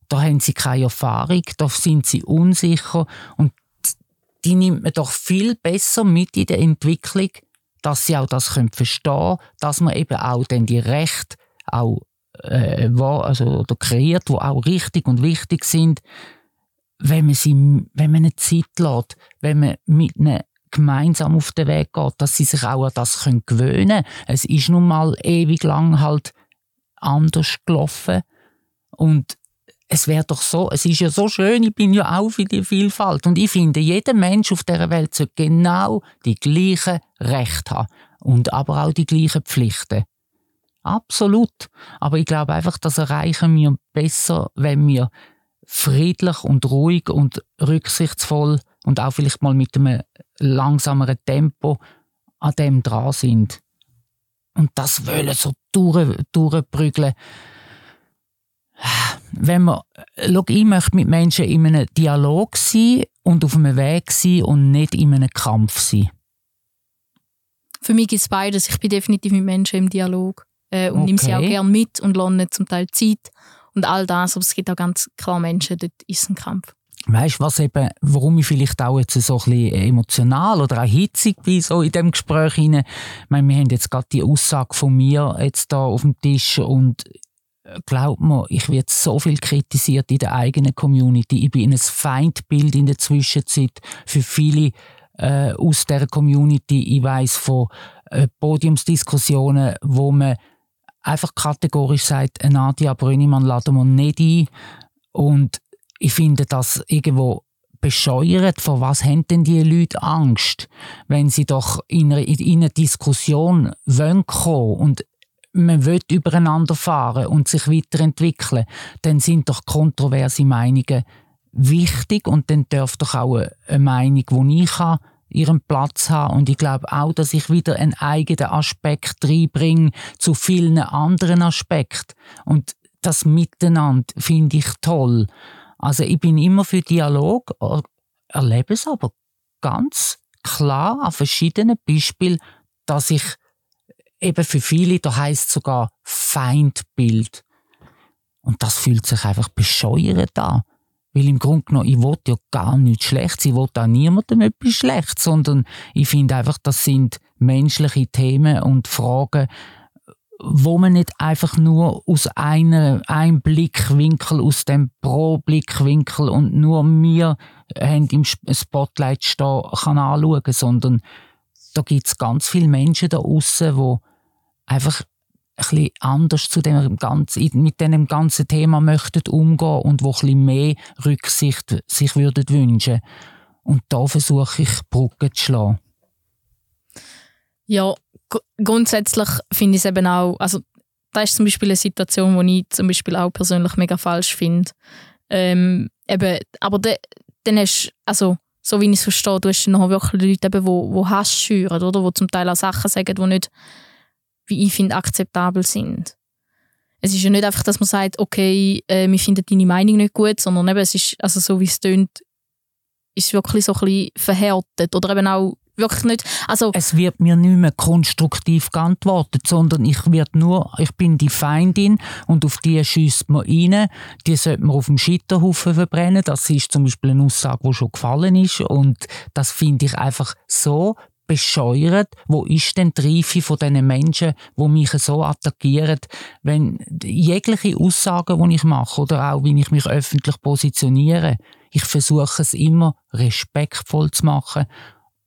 S2: da haben sie keine Erfahrung, da sind sie unsicher und die nimmt man doch viel besser mit in der Entwicklung, dass sie auch das können verstehen dass man eben auch dann die Rechte auch äh, also, oder kreiert, die auch richtig und wichtig sind, wenn man, sie, wenn man eine Zeit lässt, wenn man mit ihnen gemeinsam auf den Weg geht, dass sie sich auch an das können gewöhnen. Es ist nun mal ewig lang halt anders gelaufen und es wäre doch so, es ist ja so schön, ich bin ja auch für die Vielfalt und ich finde, jeder Mensch auf der Welt sollte genau die gleichen Rechte haben und aber auch die gleichen Pflichten. Absolut. Aber ich glaube einfach, das erreichen wir besser, wenn wir friedlich und ruhig und rücksichtsvoll und auch vielleicht mal mit einem langsameren Tempo an dem dran sind. Und das wollen so durch, durchprügeln. Wenn man, schau, ich möchte mit Menschen in einem Dialog sein und auf einem Weg sein und nicht in einem Kampf sein.
S1: Für mich gibt es beides. Ich bin definitiv mit Menschen im Dialog äh, und
S2: Okay.
S1: nehme sie auch gerne mit und lerne zum Teil Zeit und all das. Aber es gibt auch ganz klar Menschen, dort ist ein Kampf.
S2: Weißt du, was eben, warum ich vielleicht auch jetzt so ein bisschen emotional oder auch hitzig bin, so in dem Gespräch hinein. Ich meine, wir haben jetzt gerade die Aussage von mir jetzt da auf dem Tisch und äh, glaub mir, ich werde so viel kritisiert in der eigenen Community. Ich bin ein Feindbild in der Zwischenzeit für viele äh, aus der Community. Ich weiß von äh, Podiumsdiskussionen, wo man einfach kategorisch sagt, "Äh, Nadia Brünnimann laden wir nicht ein. Und ich finde das irgendwo bescheuert. Vor was haben denn die Leute Angst, wenn sie doch in einer, in einer Diskussion wollen kommen und man will übereinander fahren und sich weiterentwickeln, dann sind doch kontroverse Meinungen wichtig und dann darf doch auch eine- Meinung, die ich habe, ihren Platz haben. Und ich glaube auch, dass ich wieder einen eigenen Aspekt reinbringe zu vielen anderen Aspekten. Und das Miteinander finde ich toll. Also ich bin immer für Dialog, er- erlebe es aber ganz klar an verschiedenen Beispielen, dass ich eben für viele, da heißt sogar Feindbild. Und das fühlt sich einfach bescheuert an. Weil im Grunde genommen, ich will ja gar nichts Schlechtes, ich will auch niemandem etwas Schlechtes, sondern ich finde einfach, das sind menschliche Themen und Fragen, wo man nicht einfach nur aus einer, einem Blickwinkel, aus dem Pro-Blickwinkel und nur wir haben im Spotlight stehen, kann anschauen, sondern da gibt es ganz viele Menschen da außen, die einfach ein bisschen anders zu dem ganzen, mit diesem ganzen Thema möchten umgehen und wo ein bisschen mehr Rücksicht sich würden wünschen. Und da versuche ich, Brücken zu schlagen.
S1: Ja, gr- grundsätzlich finde ich es eben auch, also das ist zum Beispiel eine Situation, die ich zum Beispiel auch persönlich mega falsch finde. Ähm, eben, aber de, dann hast also so wie ich es verstehe, du hast dann noch wirklich Leute, wo Hass schüren, oder? Wo zum Teil auch Sachen sagen, die nicht, wie ich finde, akzeptabel sind. Es ist ja nicht einfach, dass man sagt, okay, äh, wir finden deine Meinung nicht gut, sondern eben, es ist, also so wie es tönt, ist wirklich so ein bisschen verhärtet. Oder eben auch wirklich nicht, also
S2: Es wird mir nicht mehr konstruktiv geantwortet, sondern ich wird nur, ich bin die Feindin und auf die schießt man rein. Die sollte man auf dem Scheiterhaufen verbrennen. Das ist zum Beispiel eine Aussage, die schon gefallen ist und das finde ich einfach so bescheuert. Wo ist denn die Reife von diesen Menschen, die mich so attackieren, wenn jegliche Aussagen, die ich mache oder auch, wie ich mich öffentlich positioniere, ich versuche es immer respektvoll zu machen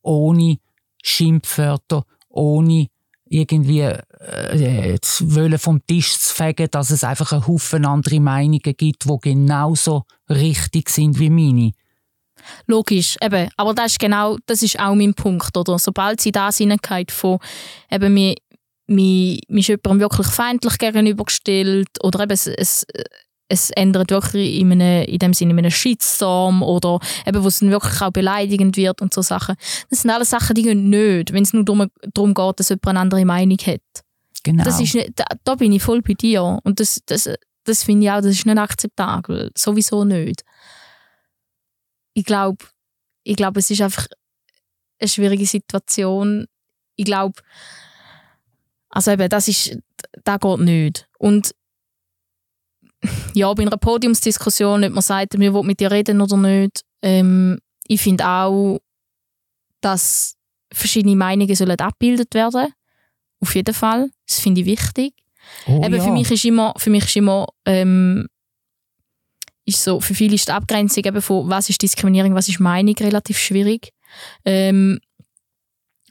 S2: ohne Schimpfwörter, ohne irgendwie äh, zu wollen vom Tisch zu fegen, dass es einfach einen Haufen andere Meinungen gibt, die genauso richtig sind wie meine.
S1: Logisch, eben. Aber das ist genau, das ist auch mein Punkt, oder? Sobald sie da hineingeht von, eben, mir, mir, mir ist jemandem wirklich feindlich gegenübergestellt, oder eben, es, es, es ändert wirklich in, einem, in dem Sinne in einem Shitstorm, oder eben, wo es dann wirklich auch beleidigend wird und so Sachen. Das sind alles Sachen, die gehen nicht, wenn es nur darum, darum geht, dass jemand eine andere Meinung hat.
S2: Genau.
S1: Das ist nicht, da, da bin ich voll bei dir. Und das, das, das finde ich auch, das ist nicht akzeptabel. Sowieso nicht. Ich glaube, ich glaube, es ist einfach eine schwierige Situation. Ich glaube, also eben, das ist, das geht nicht. Und [laughs] ja, bei einer Podiumsdiskussion, ob man sagt, wir wollen mit dir reden oder nicht, ähm, ich finde auch, dass verschiedene Meinungen sollen abgebildet werden. Auf jeden Fall. Das finde ich wichtig.
S2: oh,
S1: Eben,
S2: ja.
S1: für mich ist immer, für mich ist immer ähm, ist so, für viele ist die Abgrenzung eben von was ist Diskriminierung, was ist Meinung relativ schwierig. Ähm,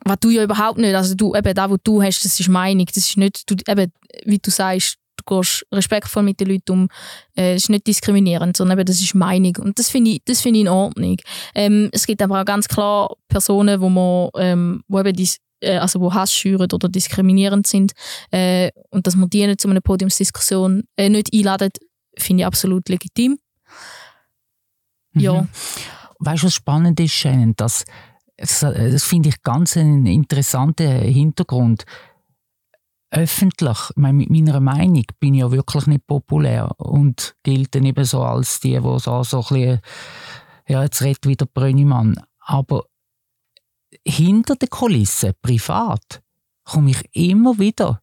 S1: was du ja überhaupt nicht, also du, eben da, wo du hast, das ist Meinung, das ist nicht, du, eben, wie du sagst, du gehst respektvoll mit den Leuten um, äh, das ist nicht diskriminierend, sondern eben, das ist Meinung und das finde ich, das ich in Ordnung. Ähm, es gibt aber auch ganz klar Personen, wo man, ähm, wo eben dis, äh, also wo Hass schüren oder diskriminierend sind äh, und dass man die nicht zu einer Podiumsdiskussion äh, nicht einladet, finde ich absolut legitim. Ja.
S2: Mhm. Weißt du, was spannend ist, Shannon, dass das, finde ich ganz einen interessanten Hintergrund. Öffentlich, mit meiner Meinung bin ich ja wirklich nicht populär und gilt dann eben so als die, die so, so ein bisschen, ja, jetzt redet wieder Brönnimann. Aber hinter den Kulissen, privat, komme ich immer wieder,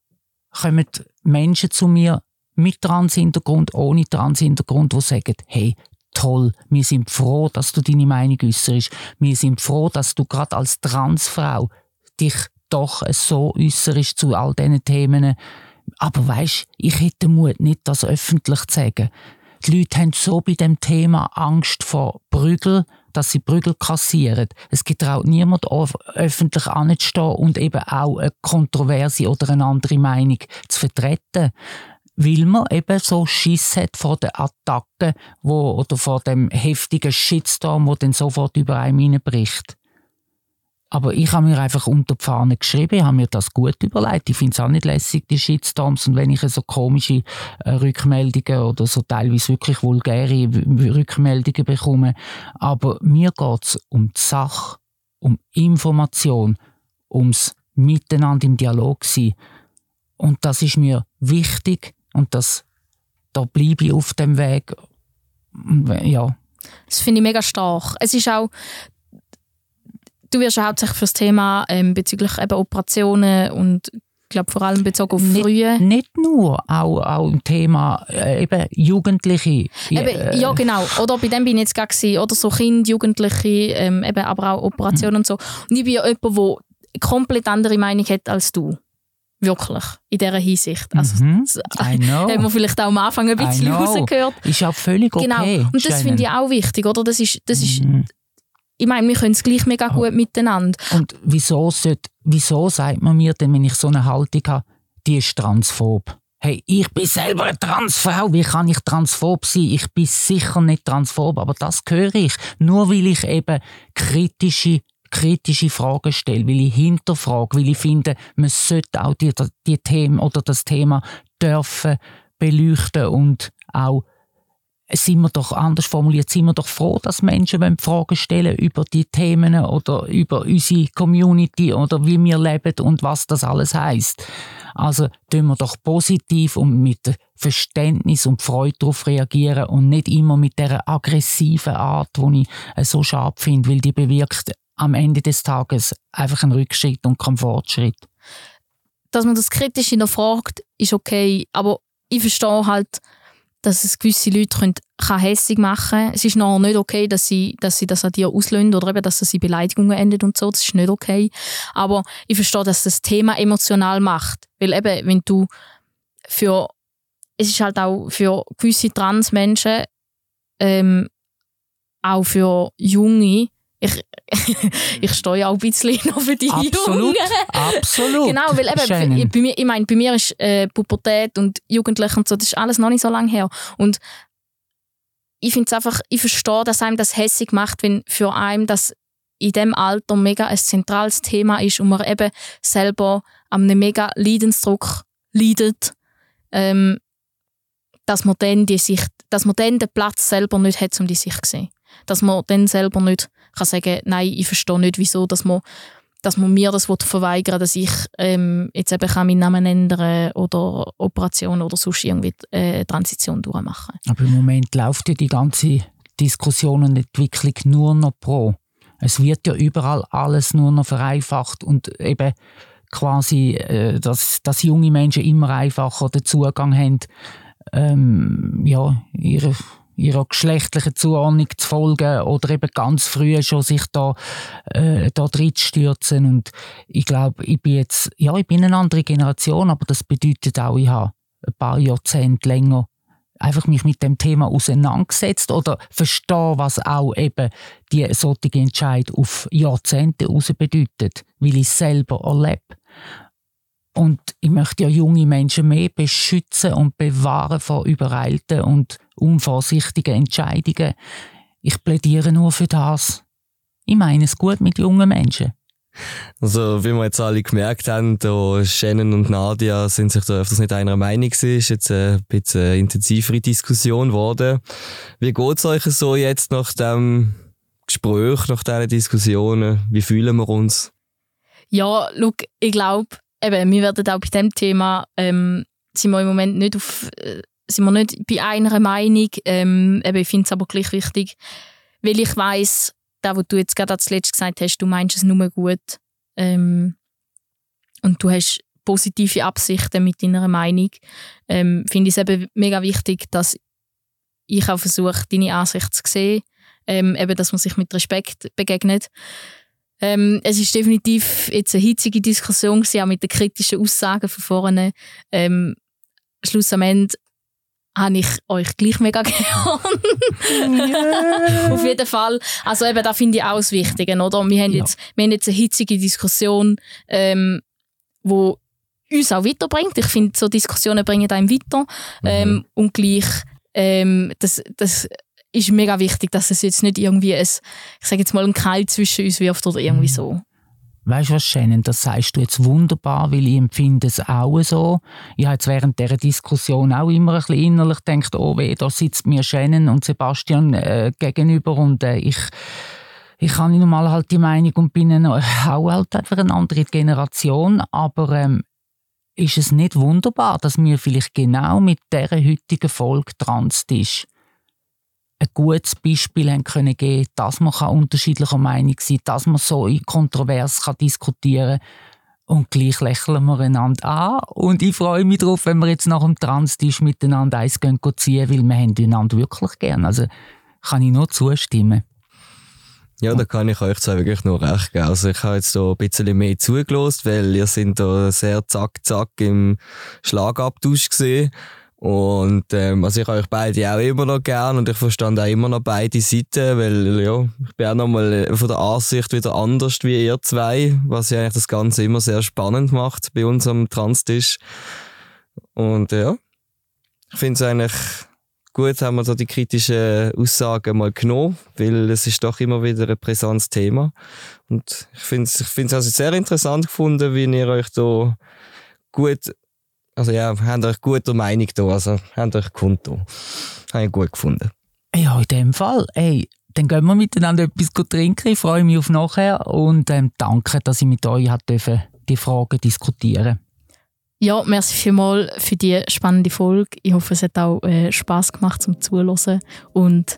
S2: kommen Menschen zu mir mit Trans-Hintergrund, ohne Trans-Hintergrund, die sagen, hey, toll, wir sind froh, dass du deine Meinung äußerst. Wir sind froh, dass du gerade als Transfrau dich doch so äußerst zu all diesen Themen. Aber weisst, ich hätte den Mut, nicht das öffentlich zu sagen. Die Leute haben so bei dem Thema Angst vor Prügel, dass sie Prügel kassieren. Es getraut niemand öffentlich anzustehen und eben auch eine kontroverse oder eine andere Meinung zu vertreten weil man eben so Schiss hat vor den Attacken wo, oder vor dem heftigen Shitstorm, der dann sofort über einem hineinbricht. Aber ich habe mir einfach unter die Fahne geschrieben, ich habe mir das gut überlegt. Ich finde es auch nicht lässig, die Shitstorms. Und wenn ich so komische äh, Rückmeldungen oder so teilweise wirklich vulgäre Rückmeldungen bekomme. Aber mir geht es um die Sache, um Information, ums Miteinander im Dialog sein. Und das ist mir wichtig, und das, da bleibe ich auf dem Weg. Ja.
S1: Das finde ich mega stark. Es ist auch, du wirst hauptsächlich für das Thema ähm, bezüglich eben Operationen und ich glaube vor allem bezogen auf
S2: nicht,
S1: frühe.
S2: Nicht nur, auch, auch ein Thema äh, eben Jugendliche.
S1: Eben, äh, ja genau, oder bei dem bin ich jetzt gerade oder so Kinder, Jugendliche, ähm, eben, aber auch Operationen mhm. und so. Und ich bin ja jemand, der komplett andere Meinung hat als du. Wirklich, in dieser Hinsicht. Also,
S2: mhm. [laughs] haben
S1: wir vielleicht auch am Anfang ein bisschen rausgehört.
S2: Ist auch völlig okay.
S1: Genau, und das finde ich auch wichtig, oder? Das ist, das ist, mhm. ich meine, wir können es gleich mega gut miteinander.
S2: Und wieso, sollte, wieso sagt man mir denn, wenn ich so eine Haltung habe, die ist transphob? Hey, ich bin selber eine Transfrau, wie kann ich transphob sein? Ich bin sicher nicht transphob, aber das höre ich. Nur weil ich eben kritische kritische Fragen stelle, weil ich hinterfrage, weil ich finde, man sollte auch die, die Themen oder das Thema dürfen beleuchten und auch sind wir doch anders formuliert, sind wir doch froh, dass Menschen Fragen stellen über die Themen oder über unsere Community oder wie wir leben und was das alles heißt. Also tun wir doch positiv und mit Verständnis und Freude darauf reagieren und nicht immer mit der aggressiven Art, die ich so scharf finde, weil die bewirkt am Ende des Tages einfach ein Rückschritt und kein Fortschritt.
S1: Dass man das kritisch hinterfragt, ist okay, aber ich verstehe halt, dass es gewisse Leute können, kann hässig machen. Es ist noch nicht okay, dass sie, dass sie das an dir auslösen oder eben, dass das in Beleidigungen endet und so. Das ist nicht okay. Aber ich verstehe, dass das Thema emotional macht. Weil eben, wenn du für, es ist halt auch für gewisse Transmenschen, ähm, auch für Junge, ich, [laughs] ich stehe auch ein bisschen [laughs] noch für die
S2: absolut,
S1: Jungen.
S2: Absolut.
S1: Genau, weil eben, bei mir, ich meine, bei mir ist äh, Pubertät und Jugendliche und so, das ist alles noch nicht so lange her. Und ich finde es einfach, ich verstehe, dass einem das hässig macht, wenn für einen das in dem Alter mega ein zentrales Thema ist und man eben selber an einem mega Leidensdruck leidet, ähm, dass man dann die Sicht, dass man dann den Platz selber nicht hat, um die Sicht zu sehen. Dass man dann selber nicht kann sagen, nein, ich verstehe nicht, wieso, dass man, dass man mir das verweigern dass ich ähm, jetzt eben kann meinen Namen ändern oder Operation oder sonst irgendwie äh, Transition durchmachen.
S2: Aber im Moment läuft ja die ganze Diskussion und Entwicklung nur noch pro. Es wird ja überall alles nur noch vereinfacht und eben quasi, äh, dass, dass junge Menschen immer einfacher den Zugang haben, ähm, ja, ihre ihrer geschlechtlichen Zuordnung zu folgen oder eben ganz früh schon sich da, äh, da drin stürzen. Und ich glaube, ich bin jetzt, ja, ich bin eine andere Generation, aber das bedeutet auch, ich habe ein paar Jahrzehnte länger einfach mich mit dem Thema auseinandergesetzt oder verstehe, was auch eben die solche Entscheid auf Jahrzehnte heraus bedeutet, weil ich es selber erlebe. Und ich möchte ja junge Menschen mehr beschützen und bewahren vor übereilten und unvorsichtigen Entscheidungen. Ich plädiere nur für das. Ich meine es gut mit jungen Menschen.
S4: Also, wie wir jetzt alle gemerkt haben, da Shannon und Nadia sind sich da öfters nicht einer Meinung gewesen. Ist jetzt ein bisschen eine intensivere Diskussion geworden. Wie geht es euch so jetzt nach dem Gespräch, nach diesen Diskussionen? Wie fühlen wir uns?
S1: Ja, look, ich glaube, eben, wir werden auch bei diesem Thema ähm, sind wir im Moment nicht auf, äh, sind wir nicht bei einer Meinung. Ähm, eben, ich finde es aber gleich wichtig, weil ich weiß, da, was du jetzt gerade als letztes gesagt hast, du meinst es nur gut ähm, und du hast positive Absichten mit deiner Meinung, ähm, finde ich es eben mega wichtig, dass ich auch versuche, deine Ansicht zu sehen, ähm, eben, dass man sich mit Respekt begegnet. Ähm, es ist definitiv jetzt eine hitzige Diskussion gewesen, auch mit den kritischen Aussagen von vorne. Ähm, Schluss am Ende habe ich euch gleich mega [laughs] gern. Yeah. Auf jeden Fall. Also eben, da finde ich auch das Wichtige, oder? Wir haben, ja. jetzt, wir haben jetzt eine hitzige Diskussion, ähm, wo uns auch weiterbringt. Ich finde, so Diskussionen bringen einem weiter. Mhm. Ähm, und gleich, ähm, das, das ist mega wichtig, dass es jetzt nicht irgendwie ein, ich sage jetzt mal, ein Keil zwischen uns wirft oder irgendwie mhm. so.
S2: Weißt du was, Shannon, das sagst du jetzt wunderbar, weil ich empfinde es auch so. Ich habe jetzt während dieser Diskussion auch immer ein bisschen innerlich gedacht, oh weh, da sitzt mir Shannon und Sebastian äh, gegenüber und äh, ich ich habe nun mal halt die Meinung und bin auch halt einfach eine andere Generation, aber ähm, ist es nicht wunderbar, dass wir vielleicht genau mit dieser heutigen Folge dran sind? Ein gutes Beispiel haben können geben, dass man unterschiedlicher Meinung sein kann, dass man so in kontrovers diskutieren kann. Und gleich lächeln wir einander an. Und ich freue mich darauf, wenn wir jetzt nach dem Transtisch miteinander eins gehen ziehen, weil wir haben einander wirklich gern. Also kann ich nur zustimmen.
S4: Ja, da kann ich euch zwar wirklich nur recht geben. Also ich habe jetzt so ein bisschen mehr zugelost, weil ihr sind da sehr zack zack im Schlagabtausch gesehen. Und ähm, also ich habe euch beide auch immer noch gern und ich verstand auch immer noch beide Seiten, weil ja, ich bin auch nochmal von der Ansicht wieder anders wie ihr zwei, was ja eigentlich das Ganze immer sehr spannend macht bei uns am Transtisch. Und ja, ich finde es eigentlich gut, haben wir da die kritischen Aussagen mal genommen, weil es ist doch immer wieder ein brisantes Thema. Und ich finde es ich also sehr interessant gefunden, wie ihr euch da gut also ja, habt euch guter Meinung da, also habt euch Konto. Habe ich gut gefunden.
S2: Ja, in dem Fall. Ey, dann gehen wir miteinander etwas trinken. Ich freue mich auf nachher und ähm, danke, dass ich mit euch hat dürfen, die Fragen diskutieren
S1: Ja, merci vielmals für die spannende Folge. Ich hoffe, es hat auch äh, Spaß gemacht zum Zuhören und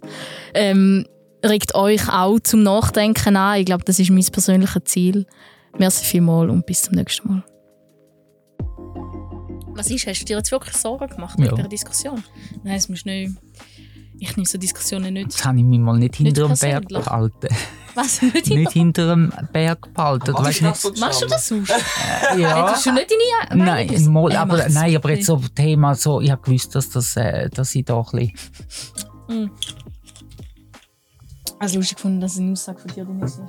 S1: ähm, regt euch auch zum Nachdenken an. Ich glaube, das ist mein persönliches Ziel. Merci vielmals und bis zum nächsten Mal. Was ist? Hast du dir jetzt wirklich Sorgen gemacht ja. mit der Diskussion? Nein, es muss nicht. Ich nehme so Diskussionen nicht.
S2: Das habe ich mich mal nicht hinter dem Berg behalten. [laughs]
S1: Was?
S2: Nicht, nicht hinter dem Berg behalten.
S1: Machst, du das, machst du das sonst? Äh, ja. Hättest du nicht deine
S2: Meinung Nein, mal, aber, nein aber jetzt so Thema so, ich habe gewusst, dass, das, äh, dass ich da ein bisschen...
S1: Mhm. Also lustig gefunden, dass es eine Aussage von dir drin ist.